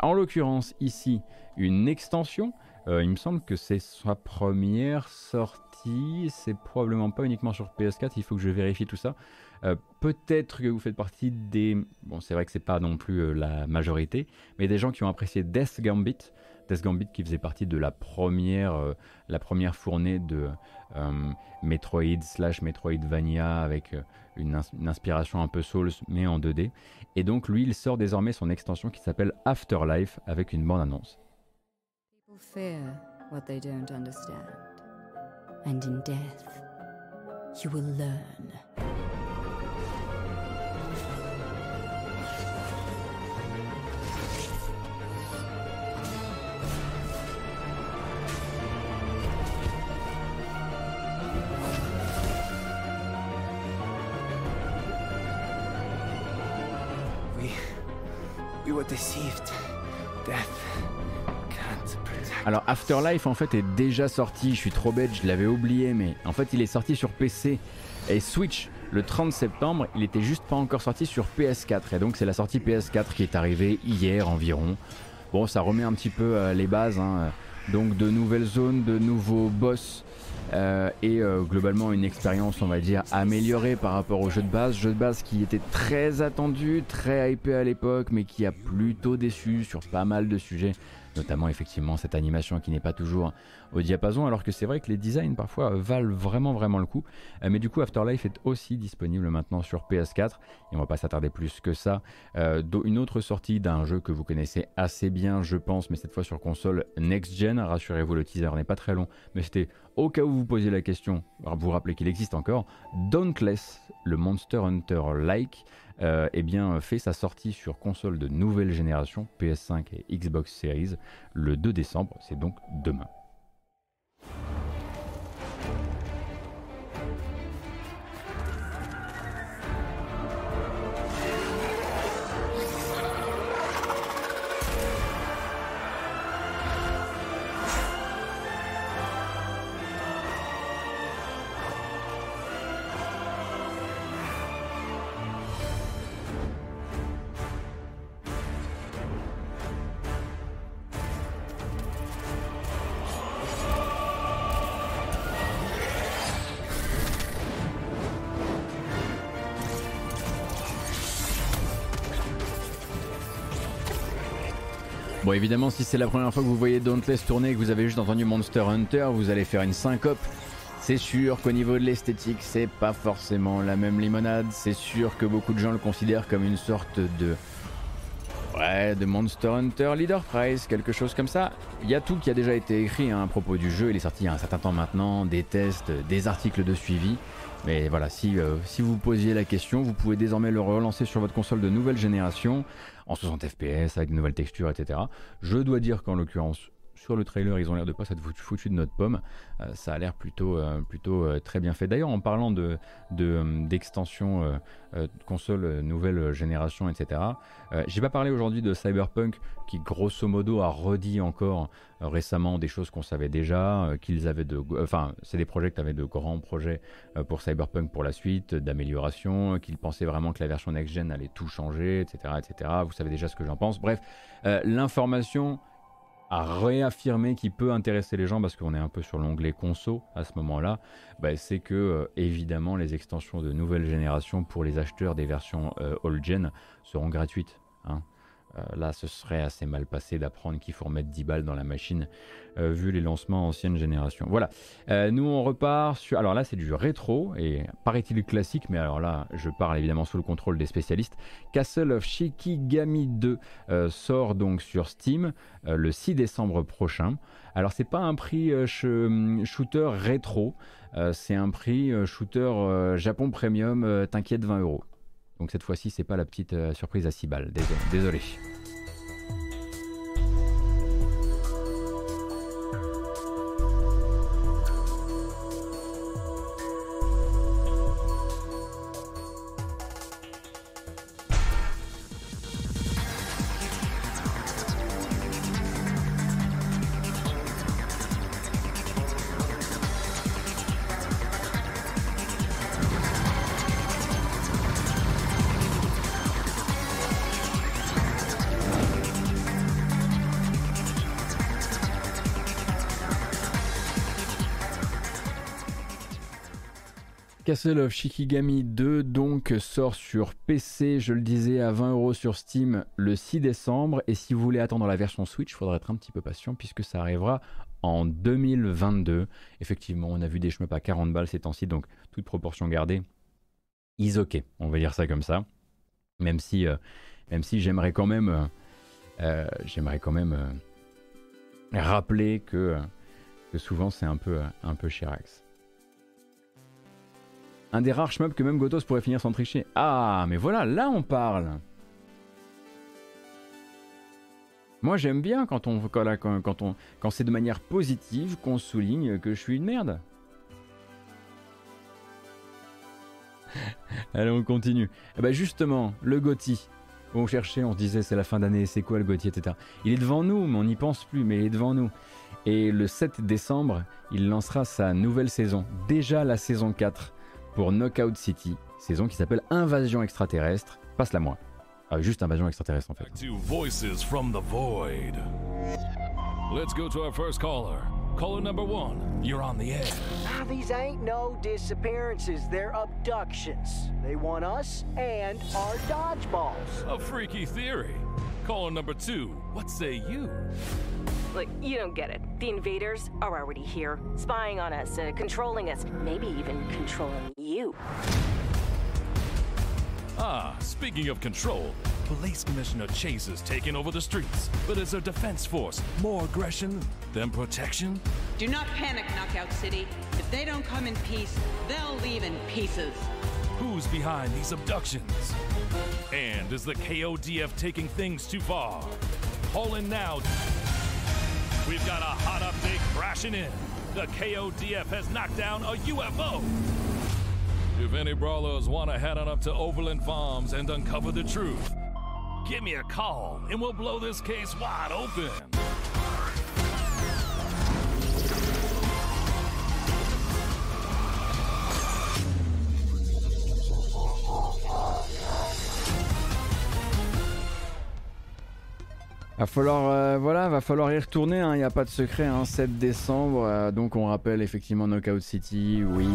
En l'occurrence ici, une extension. Euh, il me semble que c'est sa première sortie. C'est probablement pas uniquement sur PS4. Il faut que je vérifie tout ça. Euh, peut-être que vous faites partie des... Bon, c'est vrai que c'est pas non plus euh, la majorité, mais des gens qui ont apprécié Death Gambit. Death Gambit qui faisait partie de la première, la première fournée de Metroid slash Metroidvania avec une, inspiration un peu Souls mais en 2D. Et donc lui, il sort désormais son extension qui s'appelle Afterlife avec une bande-annonce. Alors Afterlife en fait est déjà sorti, je suis trop bête, je l'avais oublié, mais en fait il est sorti sur PC et Switch le 30 septembre, il était juste pas encore sorti sur PS4 et donc c'est la sortie PS4 qui est arrivée hier environ. Bon ça remet un petit peu euh, les bases, hein. donc de nouvelles zones, de nouveaux boss. Euh, et euh, globalement une expérience on va dire améliorée par rapport au jeu de base, jeu de base qui était très attendu, très hypé à l'époque mais qui a plutôt déçu sur pas mal de sujets notamment effectivement cette animation qui n'est pas toujours au diapason, alors que c'est vrai que les designs parfois valent vraiment vraiment le coup. Euh, mais du coup, Afterlife est aussi disponible maintenant sur PS4, et on va pas s'attarder plus que ça. Euh, une autre sortie d'un jeu que vous connaissez assez bien, je pense, mais cette fois sur console next-gen, rassurez-vous, le teaser n'est pas très long, mais c'était au cas où vous posiez la question, vous rappelez qu'il existe encore, Dauntless, le Monster Hunter-like, euh, eh bien, fait sa sortie sur console de nouvelle génération, PS5 et Xbox Series, le 2 décembre, c'est donc demain. Évidemment, si c'est la première fois que vous voyez Dauntless tourner et que vous avez juste entendu Monster Hunter, vous allez faire une syncope. C'est sûr qu'au niveau de l'esthétique, c'est pas forcément la même limonade. C'est sûr que beaucoup de gens le considèrent comme une sorte de. Ouais, de Monster Hunter Leader Prize, quelque chose comme ça. Il y a tout qui a déjà été écrit hein, à propos du jeu. Il est sorti il y a un certain temps maintenant, des tests, des articles de suivi. Mais voilà, si, euh, si vous posiez la question, vous pouvez désormais le relancer sur votre console de nouvelle génération en 60 fps avec de nouvelles textures, etc. Je dois dire qu'en l'occurrence, sur le trailer, ils ont l'air de pas s'être foutu de notre pomme. Euh, ça a l'air plutôt, euh, plutôt euh, très bien fait. D'ailleurs, en parlant de, d'extension console nouvelle génération, etc. J'ai pas parlé aujourd'hui de Cyberpunk qui, grosso modo, a redit encore récemment des choses qu'on savait déjà, qu'ils avaient de, enfin, c'est des projets qui avaient de grands projets pour Cyberpunk pour la suite, d'amélioration, qu'ils pensaient vraiment que la version next-gen allait tout changer, etc., etc. Vous savez déjà ce que j'en pense. Bref, l'information à réaffirmer qui peut intéresser les gens parce qu'on est un peu sur l'onglet conso à ce moment-là, bah, c'est que euh, évidemment les extensions de nouvelle génération pour les acheteurs des versions euh, old-gen seront gratuites. Hein. Euh, là, ce serait assez mal passé d'apprendre qu'il faut remettre 10 balles dans la machine, euh, vu les lancements ancienne génération. Voilà, euh, nous on repart sur... Alors là, c'est du rétro, et paraît-il classique, mais alors là, je parle évidemment sous le contrôle des spécialistes. Castle of Shikigami 2 sort donc sur Steam le 6 décembre prochain. Alors c'est pas un prix shooter rétro, c'est un prix shooter Japon Premium, t'inquiète 20 euros. Donc cette fois-ci, c'est pas la petite euh, surprise à 6 balles. Désolé. Castle of Shikigami 2 donc sort sur PC, je le disais, à 20 euros sur Steam le 6 décembre. Et si vous voulez attendre la version Switch, il faudra être un petit peu patient puisque ça arrivera en 2022. Effectivement, on a vu des chemins à 40 balles ces temps-ci, donc toute proportion gardée. Is on va dire ça comme ça. Même si, euh, si j'aimerais quand même, euh, euh, j'aimerais quand même rappeler que, que souvent c'est un peu, un peu chirax. Un des rares shmups que même Gotos pourrait finir sans tricher. Ah, mais voilà, là on parle. Moi j'aime bien quand on quand, c'est de manière positive qu'on souligne que je suis une merde. Allez, on continue. Eh ben justement, le Gotti. On cherchait, on se disait c'est la fin d'année, c'est quoi le Gotti, etc. Il est devant nous, mais on n'y pense plus, mais il est devant nous. Et le 7 décembre, il lancera sa nouvelle saison. Déjà la saison 4 pour Knockout City, saison qui s'appelle Invasion extraterrestre. Passe-la moi. Ah, juste Invasion extraterrestre en fait. Voices from the void. Let's go to our first caller. Caller number one, you're on the air. Ah, these ain't no disappearances, they're abductions. They want us and our dodgeballs. A freaky theory. Caller number two, what say you? Look, you don't get it. The invaders are already here, spying on us, uh, controlling us, maybe even controlling you. Ah, speaking of control, Police Commissioner Chase is taking over the streets. But is a defense force more aggression than protection? Do not panic, Knockout City. If they don't come in peace, they'll leave in pieces. Who's behind these abductions? And is the KODF taking things too far? Call in now. We've got a hot update crashing in. The KODF has knocked down a UFO. If any brawlers want to head on up to Overland Farms and uncover the truth, give me a call and we'll blow this case wide open. Va falloir, euh, voilà, va falloir y retourner, il hein, n'y a pas de secret, 7 hein, décembre, euh, donc on rappelle effectivement Knockout City, oui,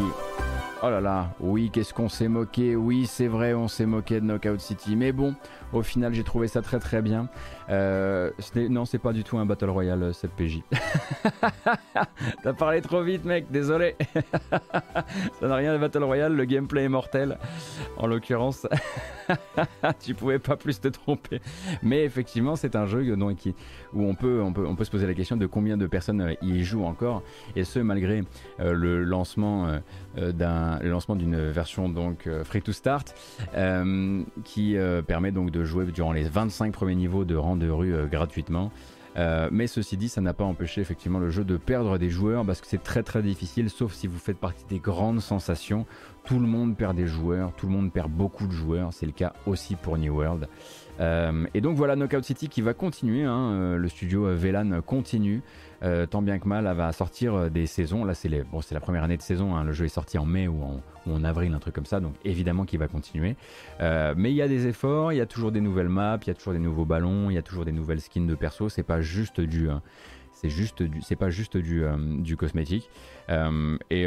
Oh là là, oui, qu'est-ce qu'on s'est moqué, oui, c'est vrai, on s'est moqué de Knockout City, mais bon, au final, j'ai trouvé ça très très bien. Euh, non, c'est pas du tout un Battle Royale, cette PJ. T'as parlé trop vite, mec, désolé. ça n'a rien de Battle Royale, le gameplay est mortel, en l'occurrence. tu pouvais pas plus te tromper. Mais effectivement, c'est un jeu où on peut, on, peut, on peut se poser la question de combien de personnes euh, y jouent encore, et ce malgré euh, le lancement euh, d'un lancement d'une version donc free to start qui permet donc de jouer durant les 25 premiers niveaux de rang de rue gratuitement. mais ceci dit, ça n'a pas empêché effectivement le jeu de perdre des joueurs parce que c'est très très difficile, sauf si vous faites partie des grandes sensations. Tout le monde perd des joueurs, tout le monde perd beaucoup de joueurs, c'est le cas aussi pour New World. Euh, et donc voilà Knockout City qui va continuer, hein, euh, le studio euh, VLAN continue, tant bien que mal, elle va sortir des saisons. Là c'est la première année de saison, hein. le jeu est sorti en mai ou en, avril, un truc comme ça, donc évidemment qu'il va continuer. mais il y a des efforts, il y a toujours des nouvelles maps, il y a toujours des nouveaux ballons, il y a toujours des nouvelles skins de perso, c'est pas juste du... C'est juste du, c'est pas juste du, cosmétique. et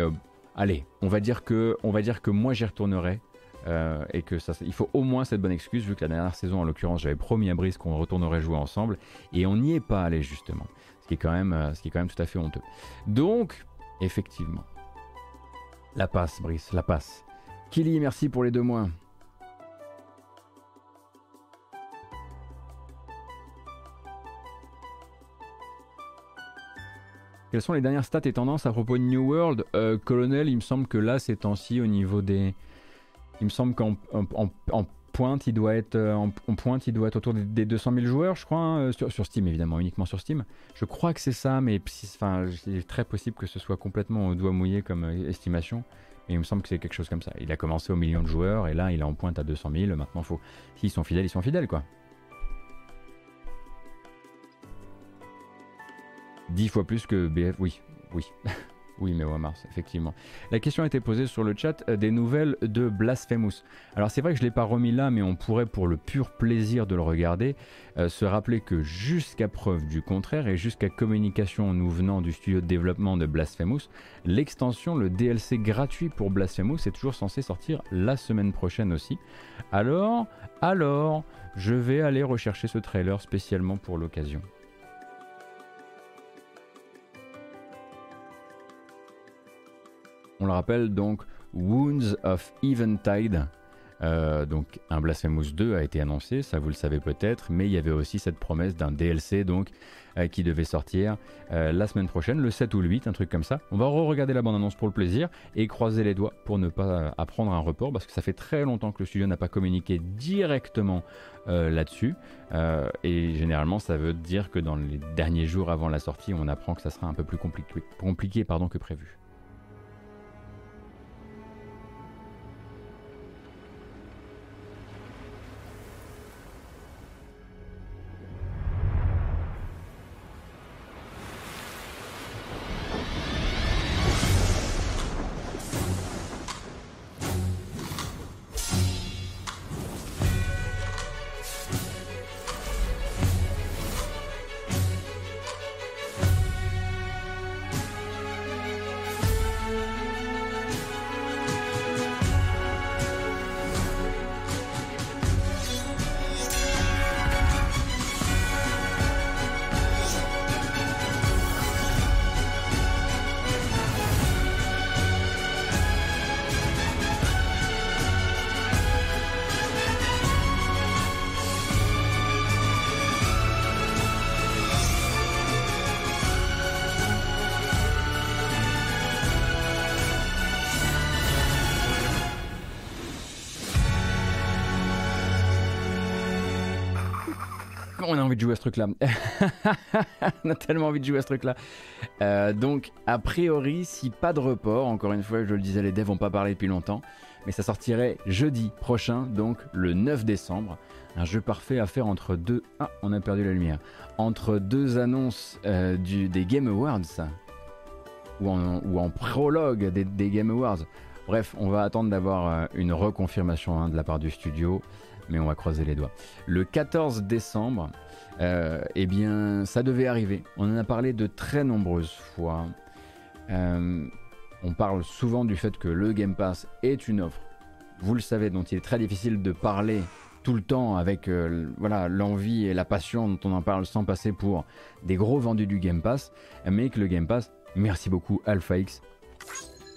allez, on va dire que, on va dire que moi j'y retournerai euh, et que ça, il faut au moins cette bonne excuse, vu que la dernière saison, en l'occurrence, j'avais promis à Brice qu'on retournerait jouer ensemble, et on n'y est pas allé justement, qui est quand même, euh, ce qui est quand même tout à fait honteux. Donc, effectivement, la passe, Brice, la passe. Kili, merci pour les deux mois. Quelles sont les dernières stats et tendances à propos de New World? Euh, Colonel, il me semble que là, ces temps-ci, au niveau des, il me semble qu'en pointe, il doit être euh, en, pointe, il doit être autour des, 200 000 joueurs, je crois, hein, euh, sur, Steam évidemment, uniquement sur Steam. Je crois que c'est ça, mais enfin, c'est très possible que ce soit complètement au doigt mouillé comme euh, estimation. Mais il me semble que c'est quelque chose comme ça. Il a commencé au million de joueurs et là, il est en pointe à 200 000. Maintenant, faut, s'ils sont fidèles, ils sont fidèles, quoi. 10 fois plus que BF, oui, oui. Oui, mai ou mars, effectivement. La question a été posée sur le chat euh, des nouvelles de Blasphemous. Alors c'est vrai que je ne l'ai pas remis là, mais on pourrait, pour le pur plaisir de le regarder, euh, se rappeler que jusqu'à preuve du contraire et jusqu'à communication nous venant du studio de développement de Blasphemous, l'extension, le DLC gratuit pour Blasphemous est toujours censé sortir la semaine prochaine aussi. Alors, alors, je vais aller rechercher ce trailer spécialement pour l'occasion. On le rappelle donc, Wounds of Eventide. Euh, donc un Blasphemous 2 a été annoncé, ça vous le savez peut-être, mais il y avait aussi cette promesse d'un DLC donc euh, qui devait sortir euh, la semaine prochaine, le 7 ou le 8, un truc comme ça. On va re-regarder la bande-annonce pour le plaisir et croiser les doigts pour ne pas apprendre un report parce que ça fait très longtemps que le studio n'a pas communiqué directement là-dessus et généralement ça veut dire que dans les derniers jours avant la sortie, on apprend que ça sera un peu plus compliqué, que prévu. Truc-là. on a tellement envie de jouer à ce truc-là. Euh, donc, a priori, si pas de report, encore une fois, je le disais, les devs n'ont pas parlé depuis longtemps, mais ça sortirait jeudi prochain, donc le 9 décembre. Un jeu parfait à faire entre deux. Ah, on a perdu la lumière. Entre deux annonces euh, des Game Awards, ou en, ou en prologue des, Game Awards. Bref, on va attendre d'avoir euh, une reconfirmation hein, de la part du studio mais on va croiser les doigts. Le 14 décembre, euh, eh bien, ça devait arriver. On en a parlé de très nombreuses fois. Euh, on parle souvent du fait que le Game Pass est une offre, vous le savez, dont il est très difficile de parler tout le temps avec euh, voilà l'envie et la passion dont on en parle sans passer pour des gros vendus du Game Pass, mais que le Game Pass, merci beaucoup Alpha X,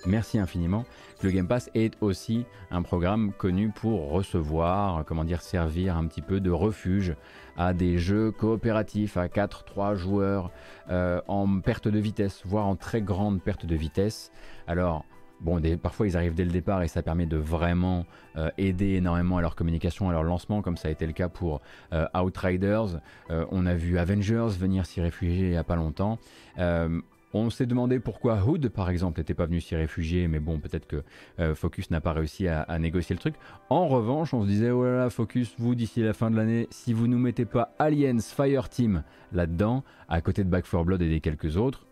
merci infiniment, le Game Pass est aussi un programme connu pour recevoir, comment dire, servir un petit peu de refuge à des jeux coopératifs à 4-3 joueurs euh, en perte de vitesse, voire en très grande perte de vitesse. Alors, Bon, parfois ils arrivent dès le départ et ça permet de vraiment euh, aider énormément à leur communication, à leur lancement, comme ça a été le cas pour euh, Outriders. on a vu Avengers venir s'y réfugier il n'y a pas longtemps. On s'est demandé pourquoi Hood, par exemple, n'était pas venu s'y réfugier, mais bon, peut-être que euh, Focus n'a pas réussi à, négocier le truc. En revanche, on se disait, oh là là, Focus, vous, d'ici la fin de l'année, si vous nous mettez pas Aliens Fireteam là-dedans, à côté de Back 4 Blood et des quelques autres,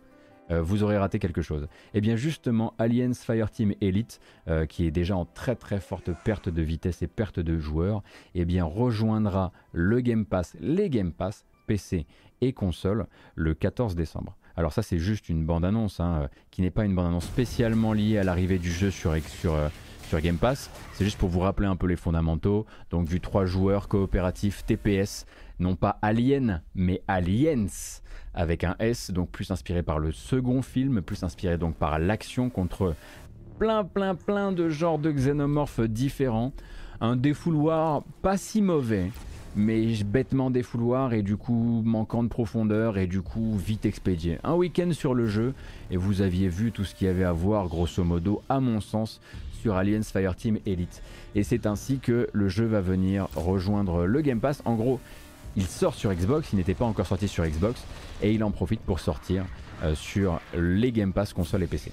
euh, vous aurez raté quelque chose. Et eh bien justement, Aliens Fireteam Elite, euh, qui est déjà en très très forte perte de vitesse et perte de joueurs, eh bien rejoindra le Game Pass, les Game Pass, PC et console, le 14 décembre. Alors ça c'est juste une bande-annonce, hein, euh, qui n'est pas une bande-annonce spécialement liée à l'arrivée du jeu sur, sur, euh, sur Game Pass. C'est juste pour vous rappeler un peu les fondamentaux. Donc du 3 joueurs coopératif TPS, non pas Alien, mais Aliens avec un S, donc plus inspiré par le second film, plus inspiré donc par l'action contre plein plein plein de genres de xénomorphes différents. Un défouloir pas si mauvais mais bêtement défouloir et du coup manquant de profondeur et du coup vite expédié. Un week-end sur le jeu et vous aviez vu tout ce qu'il y avait à voir grosso modo à mon sens sur Aliens Fireteam Elite. Et c'est ainsi que le jeu va venir rejoindre le Game Pass. En gros, il sort sur Xbox, il n'était pas encore sorti sur Xbox et il en profite pour sortir euh, sur les Game Pass console et PC.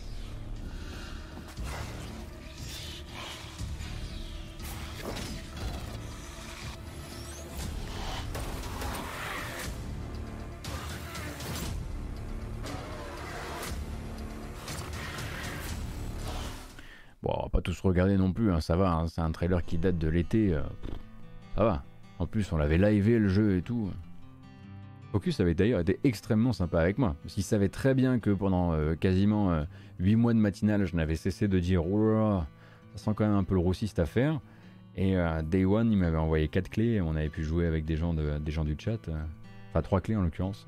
Bon, on va pas tous regarder non plus, hein, ça va, hein, c'est un trailer qui date de l'été, euh, ça va. En plus, on l'avait livé le jeu et tout. Focus avait d'ailleurs été extrêmement sympa avec moi. Parce qu'il savait très bien que pendant euh, quasiment 8 mois de matinale, je n'avais cessé de dire oh ça sent quand même un peu le roussi cette affaire. Et Day One, il m'avait envoyé 4 clés et on avait pu jouer avec des gens, de, des gens du chat. Enfin, 3 clés en l'occurrence.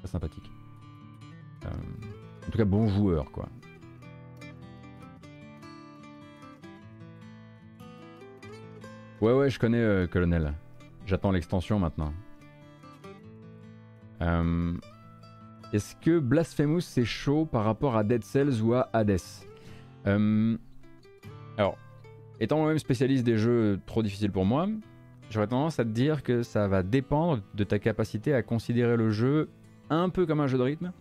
Très sympathique. en tout cas, bon joueur quoi. Ouais, ouais, je connais, euh, colonel. J'attends l'extension maintenant. Euh, est-ce que Blasphemous c'est chaud par rapport à Dead Cells ou à Hades? Euh, Alors, étant moi-même spécialiste des jeux trop difficiles pour moi, j'aurais tendance à te dire que ça va dépendre de ta capacité à considérer le jeu un peu comme un jeu de rythme.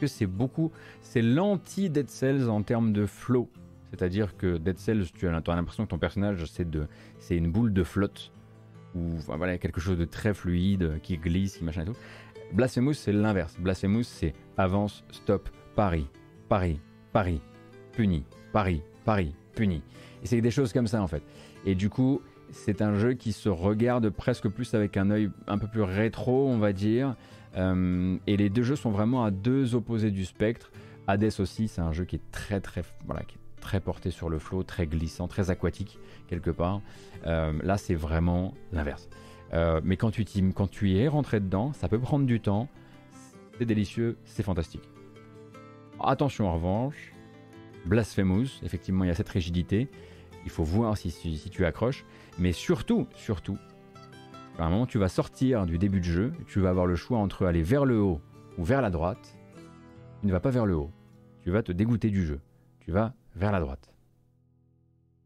Que c'est beaucoup, c'est l'anti-Dead Cells en termes de flow. C'est-à-dire que Dead Cells, tu as, l'impression que ton personnage, c'est, une boule de flotte, ou quelque chose de très fluide, qui glisse, qui machin et tout. Blasphemous, c'est l'inverse. Blasphemous, c'est avance, stop, pari, pari, pari, puni, pari, pari, puni. Et c'est des choses comme ça, en fait. Et du coup, c'est un jeu qui se regarde presque plus avec un œil un peu plus rétro, on va dire. Euh, et les deux jeux sont vraiment à deux opposés du spectre. Hades aussi, c'est un jeu qui est très très voilà, très porté sur le flot, très glissant, très aquatique quelque part. Euh, là, c'est vraiment l'inverse. Euh, mais quand tu, quand tu y es rentré dedans, ça peut prendre du temps. C'est délicieux, c'est fantastique. Attention en revanche, Blasphemous, effectivement, il y a cette rigidité. Il faut voir si, tu accroches. Mais surtout, surtout, à un moment, tu vas sortir du début de jeu. Tu vas avoir le choix entre aller vers le haut ou vers la droite. Tu ne vas pas vers le haut. Tu vas te dégoûter du jeu. Tu vas vers la droite.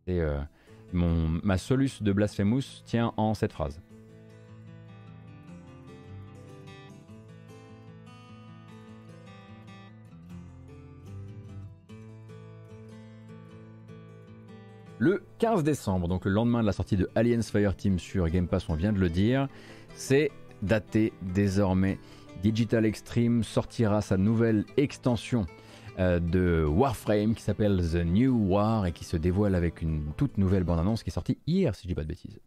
Et euh, mon, ma soluce de Blasphemous tient en cette phrase. Le 15 décembre, donc le lendemain de la sortie de Aliens Fireteam sur Game Pass, on vient de le dire, c'est daté désormais. Digital Extreme sortira sa nouvelle extension de Warframe qui s'appelle The New War et qui se dévoile avec une toute nouvelle bande-annonce qui est sortie hier, si je dis pas de bêtises.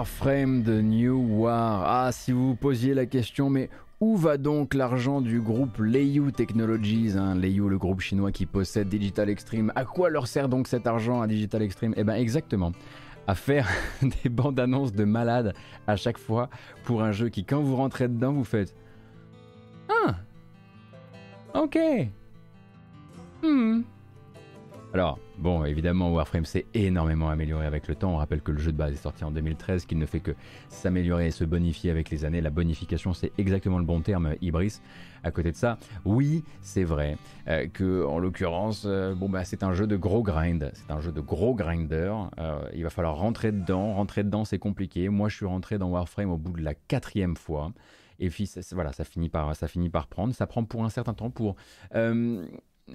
Warframe de New War. Ah, si vous vous posiez la question, mais où va donc l'argent du groupe Leiyu Technologies hein, Leiyu, le groupe chinois qui possède Digital Extreme? À quoi leur sert donc cet argent à Digital Extreme? Eh bien, exactement. À faire des bandes annonces de malades à chaque fois pour un jeu qui, quand vous rentrez dedans, vous faites Ah! Ok. Hmm alors, bon, évidemment, Warframe s'est énormément amélioré avec le temps. On rappelle que le jeu de base est sorti en 2013, qu'il ne fait que s'améliorer et se bonifier avec les années. La bonification, c'est exactement le bon terme, Ibris. À côté de ça, oui, c'est vrai euh, que, en l'occurrence, euh, bon, bah, c'est un jeu de gros grind. C'est un jeu de gros grinder. Euh, il va falloir rentrer dedans. Rentrer dedans, c'est compliqué. Moi, je suis rentré dans Warframe au bout de la quatrième fois. Et puis, voilà, ça finit, par, ça finit par prendre. Ça prend pour un certain temps pour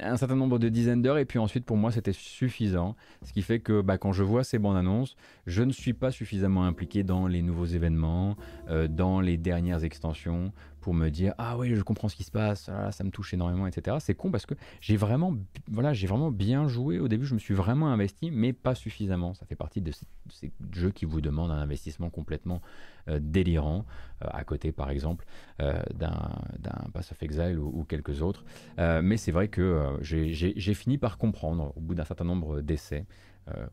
un certain nombre de dizaines d'heures et puis ensuite pour moi c'était suffisant. Ce qui fait que bah, quand je vois ces bandes annonces, je ne suis pas suffisamment impliqué dans les nouveaux événements, euh, dans les dernières extensions pour me dire ah oui je comprends ce qui se passe, ah, ça me touche énormément etc. C'est con parce que j'ai vraiment voilà j'ai vraiment bien joué au début, je me suis vraiment investi mais pas suffisamment. Ça fait partie de ces, jeux qui vous demandent un investissement complètement euh, délirant euh, à côté par exemple euh, d'un Pass of Exile ou, quelques autres. mais c'est vrai que j'ai fini par comprendre au bout d'un certain nombre d'essais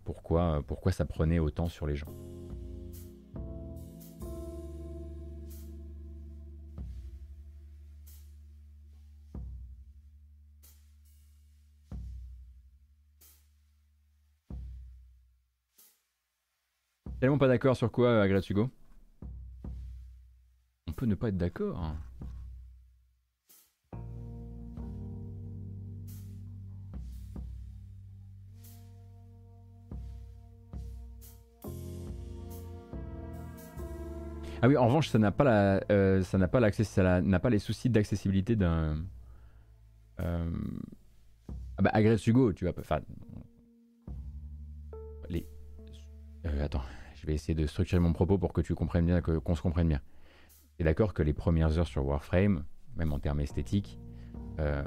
pourquoi pourquoi ça prenait autant sur les gens. Tellement pas d'accord sur quoi, euh, Hugo On peut ne pas être d'accord. Ah oui, en revanche, ça n'a pas la, euh, ça n'a pas les soucis d'accessibilité d'un. Euh... Ah bah, Agrèce Hugo, tu vas, enfin, les. Euh, attends. Je vais essayer de structurer mon propos pour que tu comprennes bien, qu'on se comprenne bien. Tu es d'accord que les premières heures sur Warframe, même en termes esthétiques, euh,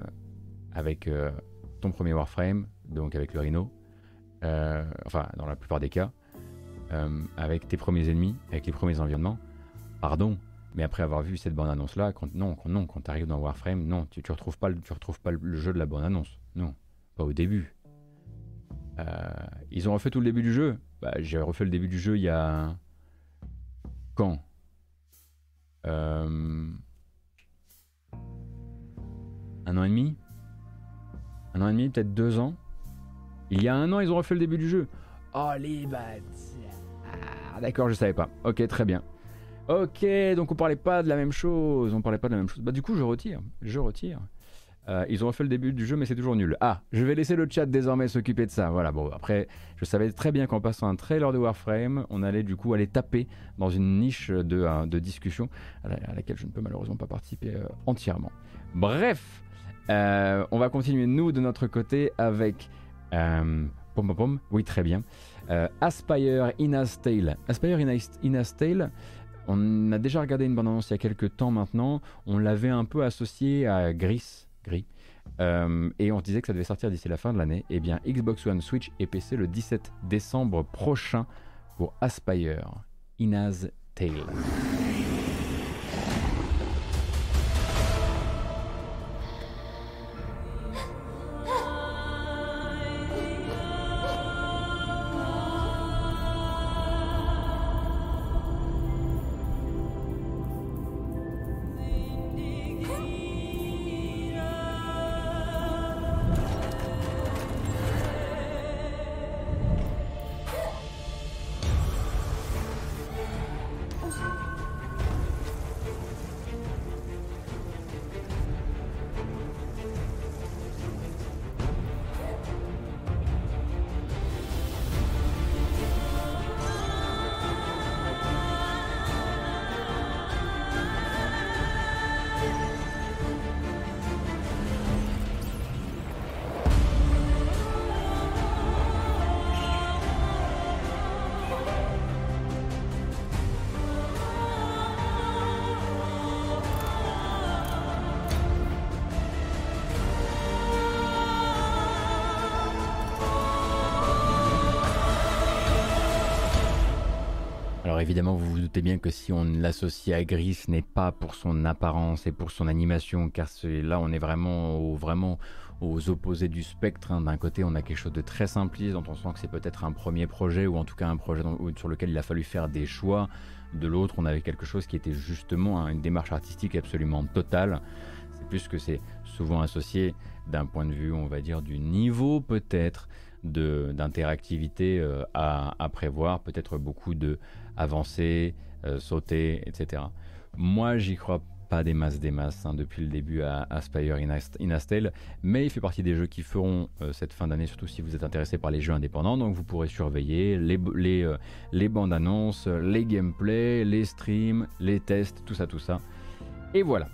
avec euh, ton premier Warframe, donc avec le Rhino, euh, enfin dans la plupart des cas, avec tes premiers ennemis, avec les premiers environnements, pardon, mais après avoir vu cette bande annonce là, quand, non, quand, non, quand tu dans Warframe, non, tu, ne retrouves pas, tu retrouves pas le jeu de la bande annonce, non, pas au début. ils ont refait tout le début du jeu, bah, j'ai refait le début du jeu il y a. Quand? Euh, Un an et demi? Un an et demi, peut-être deux ans? Il y a un an, ils ont refait le début du jeu. Oh les bâtards ah, D'accord, je savais pas. Ok, très bien. Ok, donc on parlait pas de la même chose. On parlait pas de la même chose. Bah du coup, je retire. Je retire. Euh, ils ont refait le début du jeu, mais c'est toujours nul. Ah, je vais laisser le chat désormais s'occuper de ça. Voilà, bon, après, je savais très bien qu'en passant un trailer de Warframe, on allait du coup aller taper dans une niche de, euh, discussion à, laquelle je ne peux malheureusement pas participer euh, entièrement. Bref, on va continuer nous de notre côté avec. pom pom pom, oui, très bien. Aspire Ina's Tale. Aspire Ina's Tale. On a déjà regardé une bande-annonce il y a quelques temps maintenant. On l'avait un peu associé à Gris gris. Euh, et on se disait que ça devait sortir d'ici la fin de l'année. Eh bien, Xbox One, Switch et PC le 17 décembre prochain pour Aspire, Ina's Tale. Évidemment, vous vous doutez bien que si on l'associe à Gris, ce n'est pas pour son apparence et pour son animation, car là, on est vraiment, aux opposés du spectre. Hein. D'un côté, on a quelque chose de très simpliste, dont on sent que c'est peut-être un premier projet, ou en tout cas un projet sur lequel il a fallu faire des choix. De l'autre, on avait quelque chose qui était justement une démarche artistique absolument totale. C'est plus que c'est souvent associé d'un point de vue, on va dire, du niveau peut-être d'interactivité euh, à, prévoir, peut-être beaucoup de avancer, euh, sauter, etc. Moi, j'y crois pas des masses des masses hein, depuis le début à Aspire Inastel, mais il fait partie des jeux qui feront euh, cette fin d'année, surtout si vous êtes intéressé par les jeux indépendants. Donc vous pourrez surveiller les, les, les bandes annonces, les gameplays, les streams, les tests, tout ça, tout ça. Et voilà.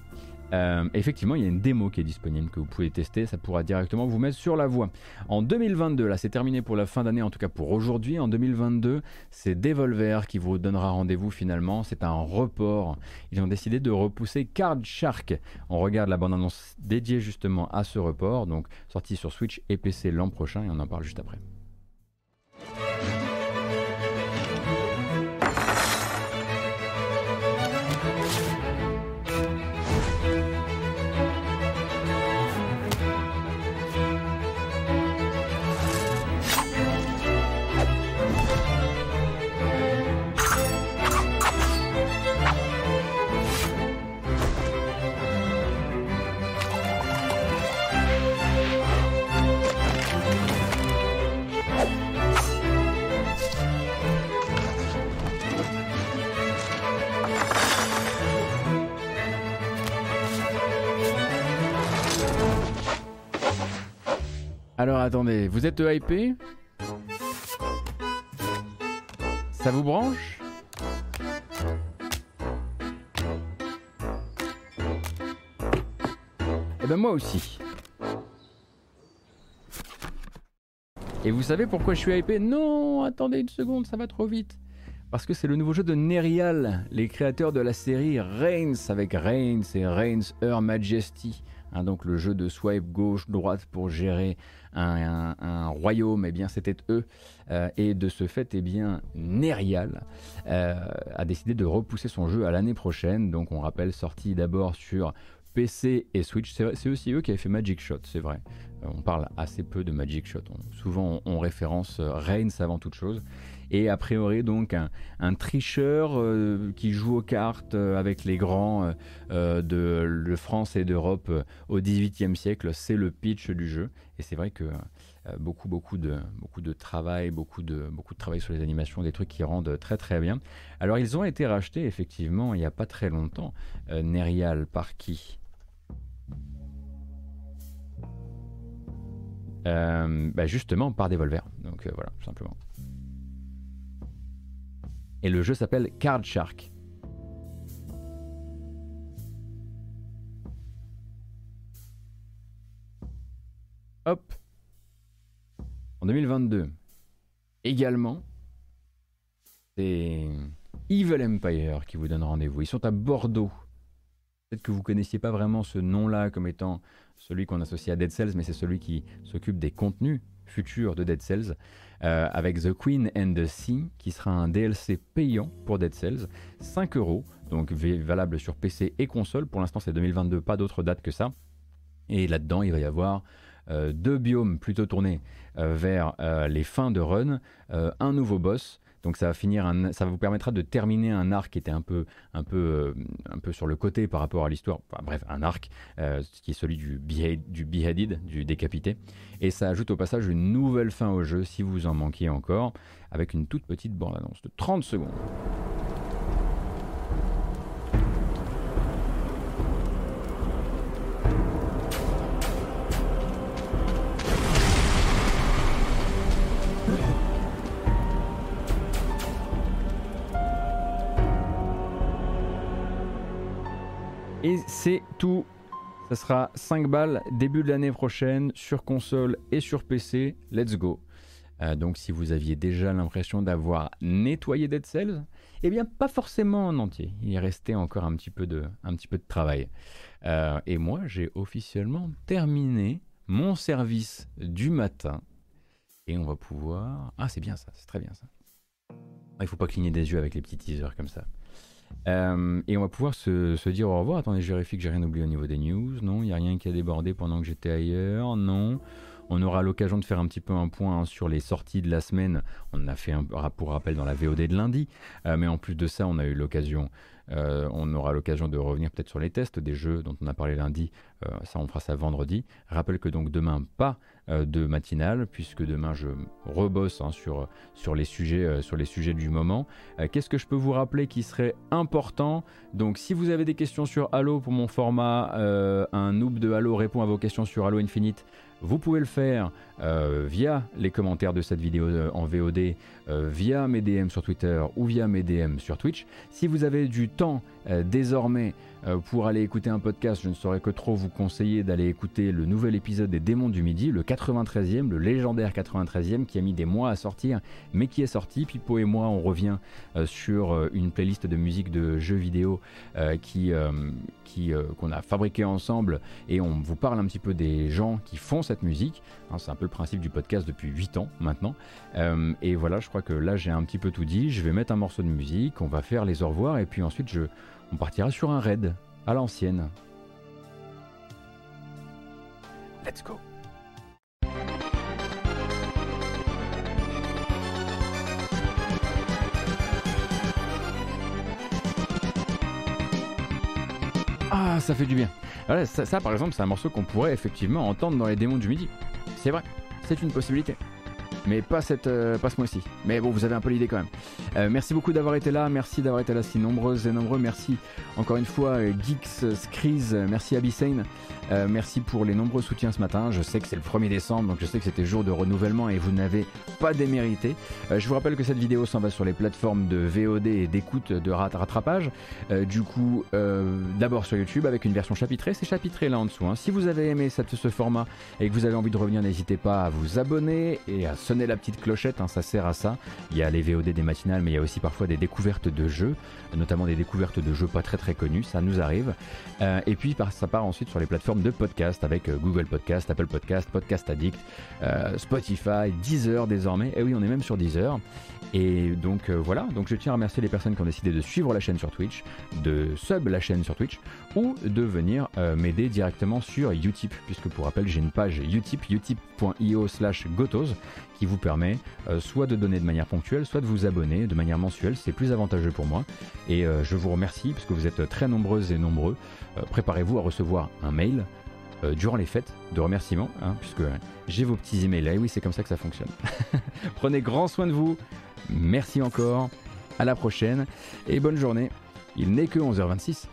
Euh, effectivement, il y a une démo qui est disponible que vous pouvez tester, ça pourra directement vous mettre sur la voie. En 2022, là c'est terminé pour la fin d'année, en tout cas pour aujourd'hui. En 2022, c'est Devolver qui vous donnera rendez-vous finalement. C'est un report. Ils ont décidé de repousser Card Shark. On regarde la bande-annonce dédiée justement à ce report, donc sorti sur Switch et PC l'an prochain, et on en parle juste après. Alors attendez, vous êtes hypé? Ça vous branche? Eh ben moi aussi. Et vous savez pourquoi je suis hypé? Non, attendez une seconde, ça va trop vite. Parce que c'est le nouveau jeu de Nerial, les créateurs de la série Reigns avec Reigns et Reigns Her Majesty. Hein, donc le jeu de swipe gauche-droite pour gérer un, royaume, eh bien c'était eux. Euh, et de ce fait, eh bien, Nerial euh, a décidé de repousser son jeu à l'année prochaine. Donc on rappelle, sorti d'abord sur PC et Switch. C'est aussi eux qui avaient fait Magic Shot, c'est vrai. Euh, on parle assez peu de Magic Shot. souvent on, référence Reigns avant toute chose et a priori donc un, tricheur euh, qui joue aux cartes euh, avec les grands euh, de, France et d'Europe au XVIIIe siècle. C'est le pitch du jeu et c'est vrai que beaucoup beaucoup de beaucoup de travail, beaucoup de beaucoup de travail sur les animations, des trucs qui rendent très très bien. Alors ils ont été rachetés effectivement il n'y a pas très longtemps. Nerial par qui? Bah, justement par Devolver. Donc voilà, tout simplement. Et le jeu s'appelle Card Shark. Hop. En 2022. Également, c'est Evil Empire qui vous donne rendez-vous. Ils sont à Bordeaux. Peut-être que vous ne connaissiez pas vraiment ce nom-là comme étant celui qu'on associe à Dead Cells, mais c'est celui qui s'occupe des contenus futurs de Dead Cells. Euh, avec The Queen and the Sea, qui sera un DLC payant pour Dead Cells, 5 euros, donc valable sur PC et console. Pour l'instant, c'est 2022, pas d'autre date que ça. Et là-dedans, il va y avoir euh, deux biomes plutôt tournés euh, vers les fins de run, un nouveau boss donc ça va finir, ça vous permettra de terminer un arc qui était un peu, un peu, euh, un peu sur le côté par rapport à l'histoire. bref, un arc euh, qui est celui du, du beheaded, du décapité. Et ça ajoute au passage une nouvelle fin au jeu si vous en manquiez encore, avec une toute petite bande-annonce de 30 secondes. Et c'est tout. Ça sera 5 balles début de l'année prochaine sur console et sur PC. Let's go. Euh, donc si vous aviez déjà l'impression d'avoir nettoyé Dead Cells, eh bien pas forcément en entier. Il restait encore un petit peu de, un petit peu de travail. Euh, et moi j'ai officiellement terminé mon service du matin. Et on va pouvoir... Ah c'est bien ça, c'est très bien ça. Il faut pas cligner des yeux avec les petits teasers comme ça. Euh, et on va pouvoir se, dire au revoir. Attendez, je vérifie que j'ai rien oublié au niveau des news. Non, il n'y a rien qui a débordé pendant que j'étais ailleurs. Non. On aura l'occasion de faire un petit peu un point hein, sur les sorties de la semaine. On a fait un pour rappel dans la VOD de lundi. Euh, mais en plus de ça, on a eu l'occasion euh, on aura l'occasion de revenir peut-être sur les tests des jeux dont on a parlé lundi. Ça, on fera ça vendredi. Rappelle que donc demain, pas de matinale, puisque demain je rebosse hein, sur, sur, les sujets, sur les sujets du moment. Qu'est-ce que je peux vous rappeler qui serait important? Donc, si vous avez des questions sur Halo pour mon format, un noob de Halo répond à vos questions sur Halo Infinite. Vous pouvez le faire via les commentaires de cette vidéo en VOD euh, via mes DM sur Twitter ou via mes DM sur Twitch. Si vous avez du temps euh, désormais euh, pour aller écouter un podcast, je ne saurais que trop vous conseiller d'aller écouter le nouvel épisode des Démons du Midi, le 93e, le légendaire 93e qui a mis des mois à sortir, mais qui est sorti. Pipo et moi, on revient sur une playlist de musique de jeux vidéo qui qu'on a fabriqué ensemble et on vous parle un petit peu des gens qui font cette musique. Hein, c'est un peu le principe du podcast depuis 8 ans maintenant. et voilà, je crois que là j'ai un petit peu tout dit. Je vais mettre un morceau de musique, on va faire les au revoir et puis ensuite je, on partira sur un raid à l'ancienne. Let's go. Ah, ça fait du bien. ça, ça, par exemple, c'est un morceau qu'on pourrait effectivement entendre dans les démons du midi. C'est vrai, c'est une possibilité mais pas, cette, euh, pas ce mois-ci. Mais bon, vous avez un peu l'idée quand même. Euh, merci beaucoup d'avoir été là, merci d'avoir été là si nombreuses et nombreux. Merci encore une fois euh, Geeks, Screez, merci Abyssane, merci pour les nombreux soutiens ce matin. Je sais que c'est le 1er décembre, donc je sais que c'était jour de renouvellement et vous n'avez pas démérité. je vous rappelle que cette vidéo s'en va sur les plateformes de VOD et d'écoute de rattrapage. du coup, d'abord sur YouTube avec une version chapitrée, c'est chapitré là en dessous. Hein. Si vous avez aimé cette, ce format et que vous avez envie de revenir, n'hésitez pas à vous abonner et à sonner la petite clochette, hein, ça sert à ça. Il y a les VOD des matinales, mais il y a aussi parfois des découvertes de jeux, notamment des découvertes de jeux pas très très connus, ça nous arrive. Euh, et puis ça part ensuite sur les plateformes de podcast avec euh, Google Podcast, Apple Podcast, Podcast Addict, euh, Spotify, Deezer désormais. Et oui, on est même sur Deezer. Et donc voilà, donc je tiens à remercier les personnes qui ont décidé de suivre la chaîne sur Twitch, de sub la chaîne sur Twitch, ou de venir m'aider directement sur Utip, puisque pour rappel j'ai une page Utip, utip.io slash gotos, qui vous permet euh, soit de donner de manière ponctuelle, soit de vous abonner de manière mensuelle. C'est plus avantageux pour moi. Et euh, je vous remercie parce que vous êtes très nombreuses et nombreux. Euh, préparez-vous à recevoir un mail durant les fêtes de remerciements, hein, puisque j'ai vos petits emails. Et oui, c'est comme ça que ça fonctionne. Prenez grand soin de vous. Merci encore. À la prochaine et bonne journée. Il n'est que 11h26.